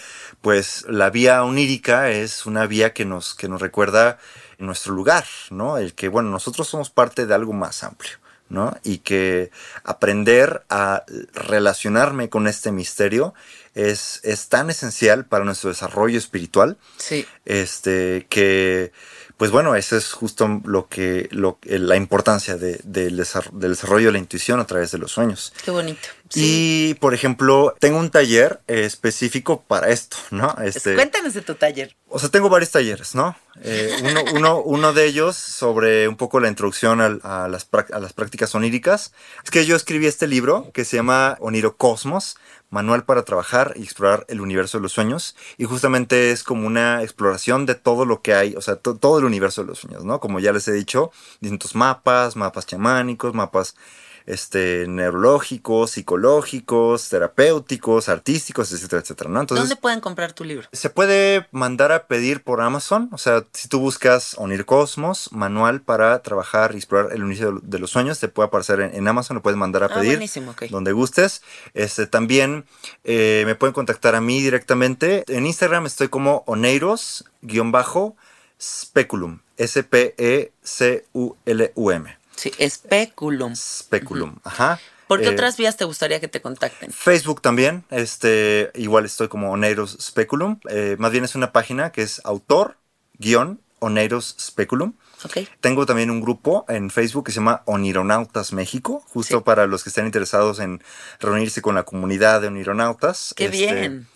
pues la vía onírica es una vía que nos, que nos recuerda nuestro lugar, ¿no? El que, bueno, nosotros somos parte de algo más amplio, ¿no? Y que aprender a relacionarme con este misterio es, es tan esencial para nuestro desarrollo espiritual. Sí. Este, que pues bueno, eso es justo lo que, lo, la importancia de, del desarrollo de la intuición a través de los sueños. Qué bonito. Y, por ejemplo, tengo un taller específico para esto, ¿no? Este, Cuéntanos de tu taller. O sea, tengo varios talleres, ¿no? Eh, uno, uno, uno, de ellos sobre un poco la introducción a, las, a las prácticas oníricas. Es que yo escribí este libro que se llama Onirocosmos, Manual para trabajar y explorar el universo de los sueños. Y justamente es como una exploración de todo lo que hay, o sea, todo el universo de los sueños, ¿no? Como ya les he dicho, distintos mapas, mapas chamánicos, mapas este, neurológicos, psicológicos, terapéuticos, artísticos, etcétera, etcétera, ¿no? Entonces, ¿Dónde pueden comprar tu libro? Se puede mandar a pedir por Amazon, o sea, si tú buscas Onir Cosmos, manual para trabajar y explorar el universo de los sueños, te puede aparecer en, Amazon, lo puedes mandar a ah, pedir donde gustes. Este, también eh, me pueden contactar a mí directamente. En Instagram estoy como Oneiros-Speculum, S-P-E-C-U-L-U-M. Sí, Speculum. Speculum, ajá. ¿Por qué eh, otras vías te gustaría que te contacten? Facebook también, este, igual estoy como Oneiros Speculum. Eh, más bien es una página que es autor guion Oneiros Speculum. Okay. Tengo también un grupo en Facebook que se llama Onironautas México, justo para los que estén interesados en reunirse con la comunidad de onironautas. ¡Qué este, bien!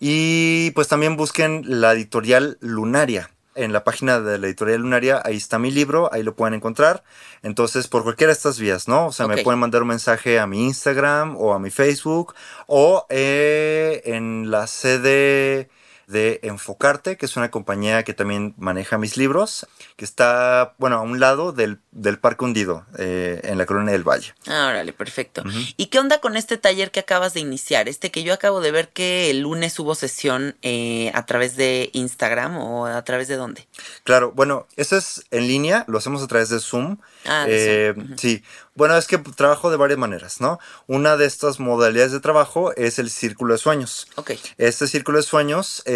Y pues también busquen la editorial Lunaria. En la página de la editorial Lunaria, ahí está mi libro, ahí lo pueden encontrar. Entonces, por cualquiera de estas vías, ¿no? O sea, me pueden mandar un mensaje a mi Instagram o a mi Facebook o eh, en la sede de Enfocarte, que es una compañía que también maneja mis libros, que está, bueno, a un lado del, del Parque Hundido, eh, en la Colonia del Valle. Ah, órale, perfecto. ¿Y qué onda con este taller que acabas de iniciar? Este que yo acabo de ver que el lunes hubo sesión eh, a través de Instagram o a través de dónde. Claro, bueno, eso es en línea, lo hacemos a través de Zoom. Ah, de Eh, Zoom. Sí, bueno, es que trabajo de varias maneras, ¿no? Una de estas modalidades de trabajo es el círculo de sueños. Ok. Este círculo de sueños eh,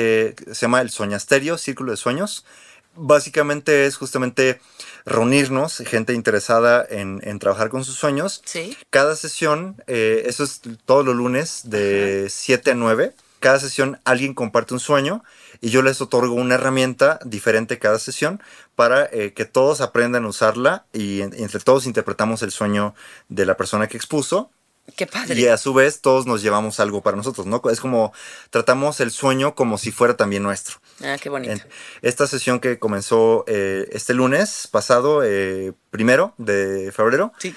se llama el Soñasterio, Círculo de Sueños. Básicamente es justamente reunirnos, gente interesada en, en trabajar con sus sueños. Sí. Cada sesión, eh, eso es todos los lunes de 7 a 9. Cada sesión alguien comparte un sueño y yo les otorgo una herramienta diferente cada sesión para eh, que todos aprendan a usarla y en- entre todos interpretamos el sueño de la persona que expuso Qué padre. y a su vez todos nos llevamos algo para nosotros, ¿no? Es como tratamos el sueño como si fuera también nuestro. Ah, qué bonito. En esta sesión que comenzó eh, este lunes pasado, eh, primero de febrero, Sí.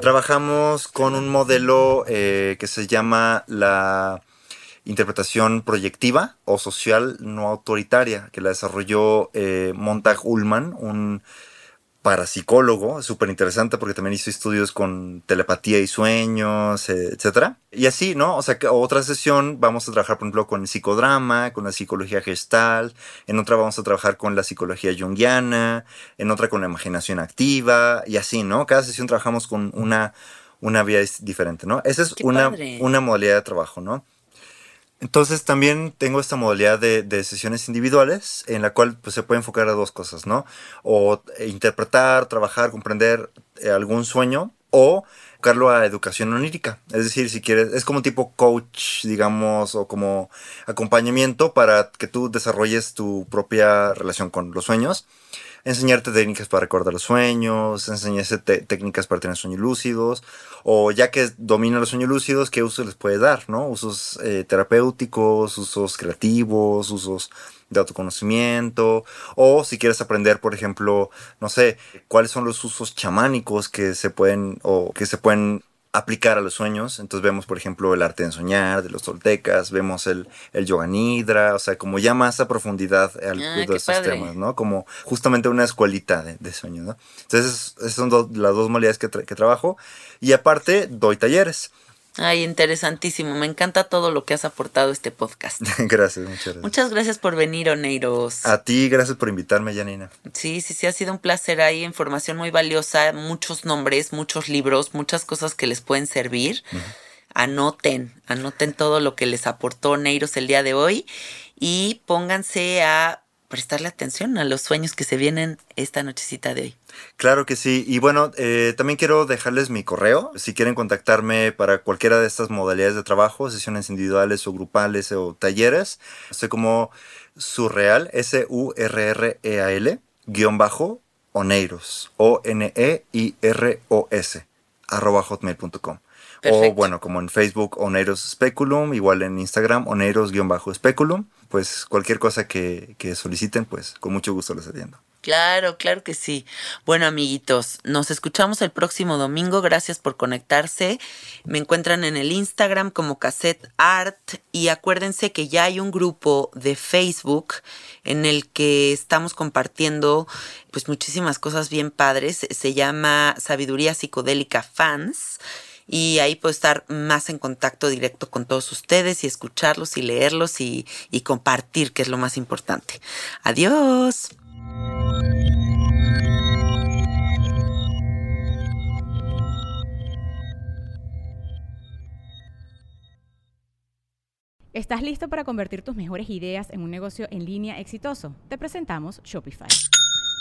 trabajamos con un modelo eh, que se llama la interpretación proyectiva o social no autoritaria, que la desarrolló Montag Ullman, un parapsicólogo, súper interesante porque también hizo estudios con telepatía y sueños, eh, etcétera. Y así, ¿no? O sea, que otra sesión vamos a trabajar, por ejemplo, con el psicodrama, con la psicología gestal, en otra vamos a trabajar con la psicología junguiana, en otra con la imaginación activa, y así, ¿no? Cada sesión trabajamos con una, una vía diferente, ¿no? Esa es Qué una, padre. una modalidad de trabajo, ¿no? Entonces también tengo esta modalidad de, de sesiones individuales en la cual pues, se puede enfocar a dos cosas, ¿no? O eh, interpretar, trabajar, comprender eh, algún sueño o enfocarlo a educación onírica. Es decir, si quieres, es como tipo coach, digamos, o como acompañamiento para que tú desarrolles tu propia relación con los sueños. Enseñarte técnicas para recordar los sueños, enseñarte te- técnicas para tener sueños lúcidos, o ya que domina los sueños lúcidos, ¿qué usos les puede dar? ¿no? Usos eh, terapéuticos, usos creativos, usos de autoconocimiento, o si quieres aprender, por ejemplo, no sé, cuáles son los usos chamánicos que se pueden, o que se pueden aplicar a los sueños. Entonces vemos, por ejemplo, el arte de soñar de los toltecas, vemos el, el yoga nidra, o sea, como ya más a profundidad al Ah, de estos padre. temas, ¿no? Como justamente una escuelita de, de sueño, ¿no? Entonces, esas son do- las dos modalidades que, tra- que trabajo. Y aparte, doy talleres. Ay, interesantísimo. Me encanta todo lo que has aportado a este podcast. gracias, muchas gracias. Muchas gracias por venir, Oneiros. A ti, gracias por invitarme, Janina. Sí, sí, sí, ha sido un placer. Hay información muy valiosa, muchos nombres, muchos libros, muchas cosas que les pueden servir. Anoten, anoten todo lo que les aportó Neiros el día de hoy y pónganse a prestarle atención a los sueños que se vienen esta nochecita de hoy. Claro que sí. Y bueno, eh, también quiero dejarles mi correo. Si quieren contactarme para cualquiera de estas modalidades de trabajo, sesiones individuales o grupales o talleres, soy como surreal, S-U-R-R-E-A-L, guion bajo, oneiros, O-N-E-I-R-O-S, arroba hotmail.com. O bueno, como en Facebook, Oneiros Speculum, igual en Instagram, Oneiros-Speculum. Pues cualquier cosa que, que soliciten, pues con mucho gusto les atiendo. Claro, claro que sí. Bueno, amiguitos, nos escuchamos el próximo domingo. Gracias por conectarse. Me encuentran en el Instagram como Cassette Art y acuérdense que ya hay un grupo de Facebook en el que estamos compartiendo pues muchísimas cosas bien padres. Se llama Sabiduría Psicodélica Fans. Y ahí puedo estar más en contacto directo con todos ustedes y escucharlos y leerlos y, y compartir, que es lo más importante. Adiós. ¿Estás listo para convertir tus mejores ideas en un negocio en línea exitoso? Te presentamos Shopify.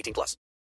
18 plus.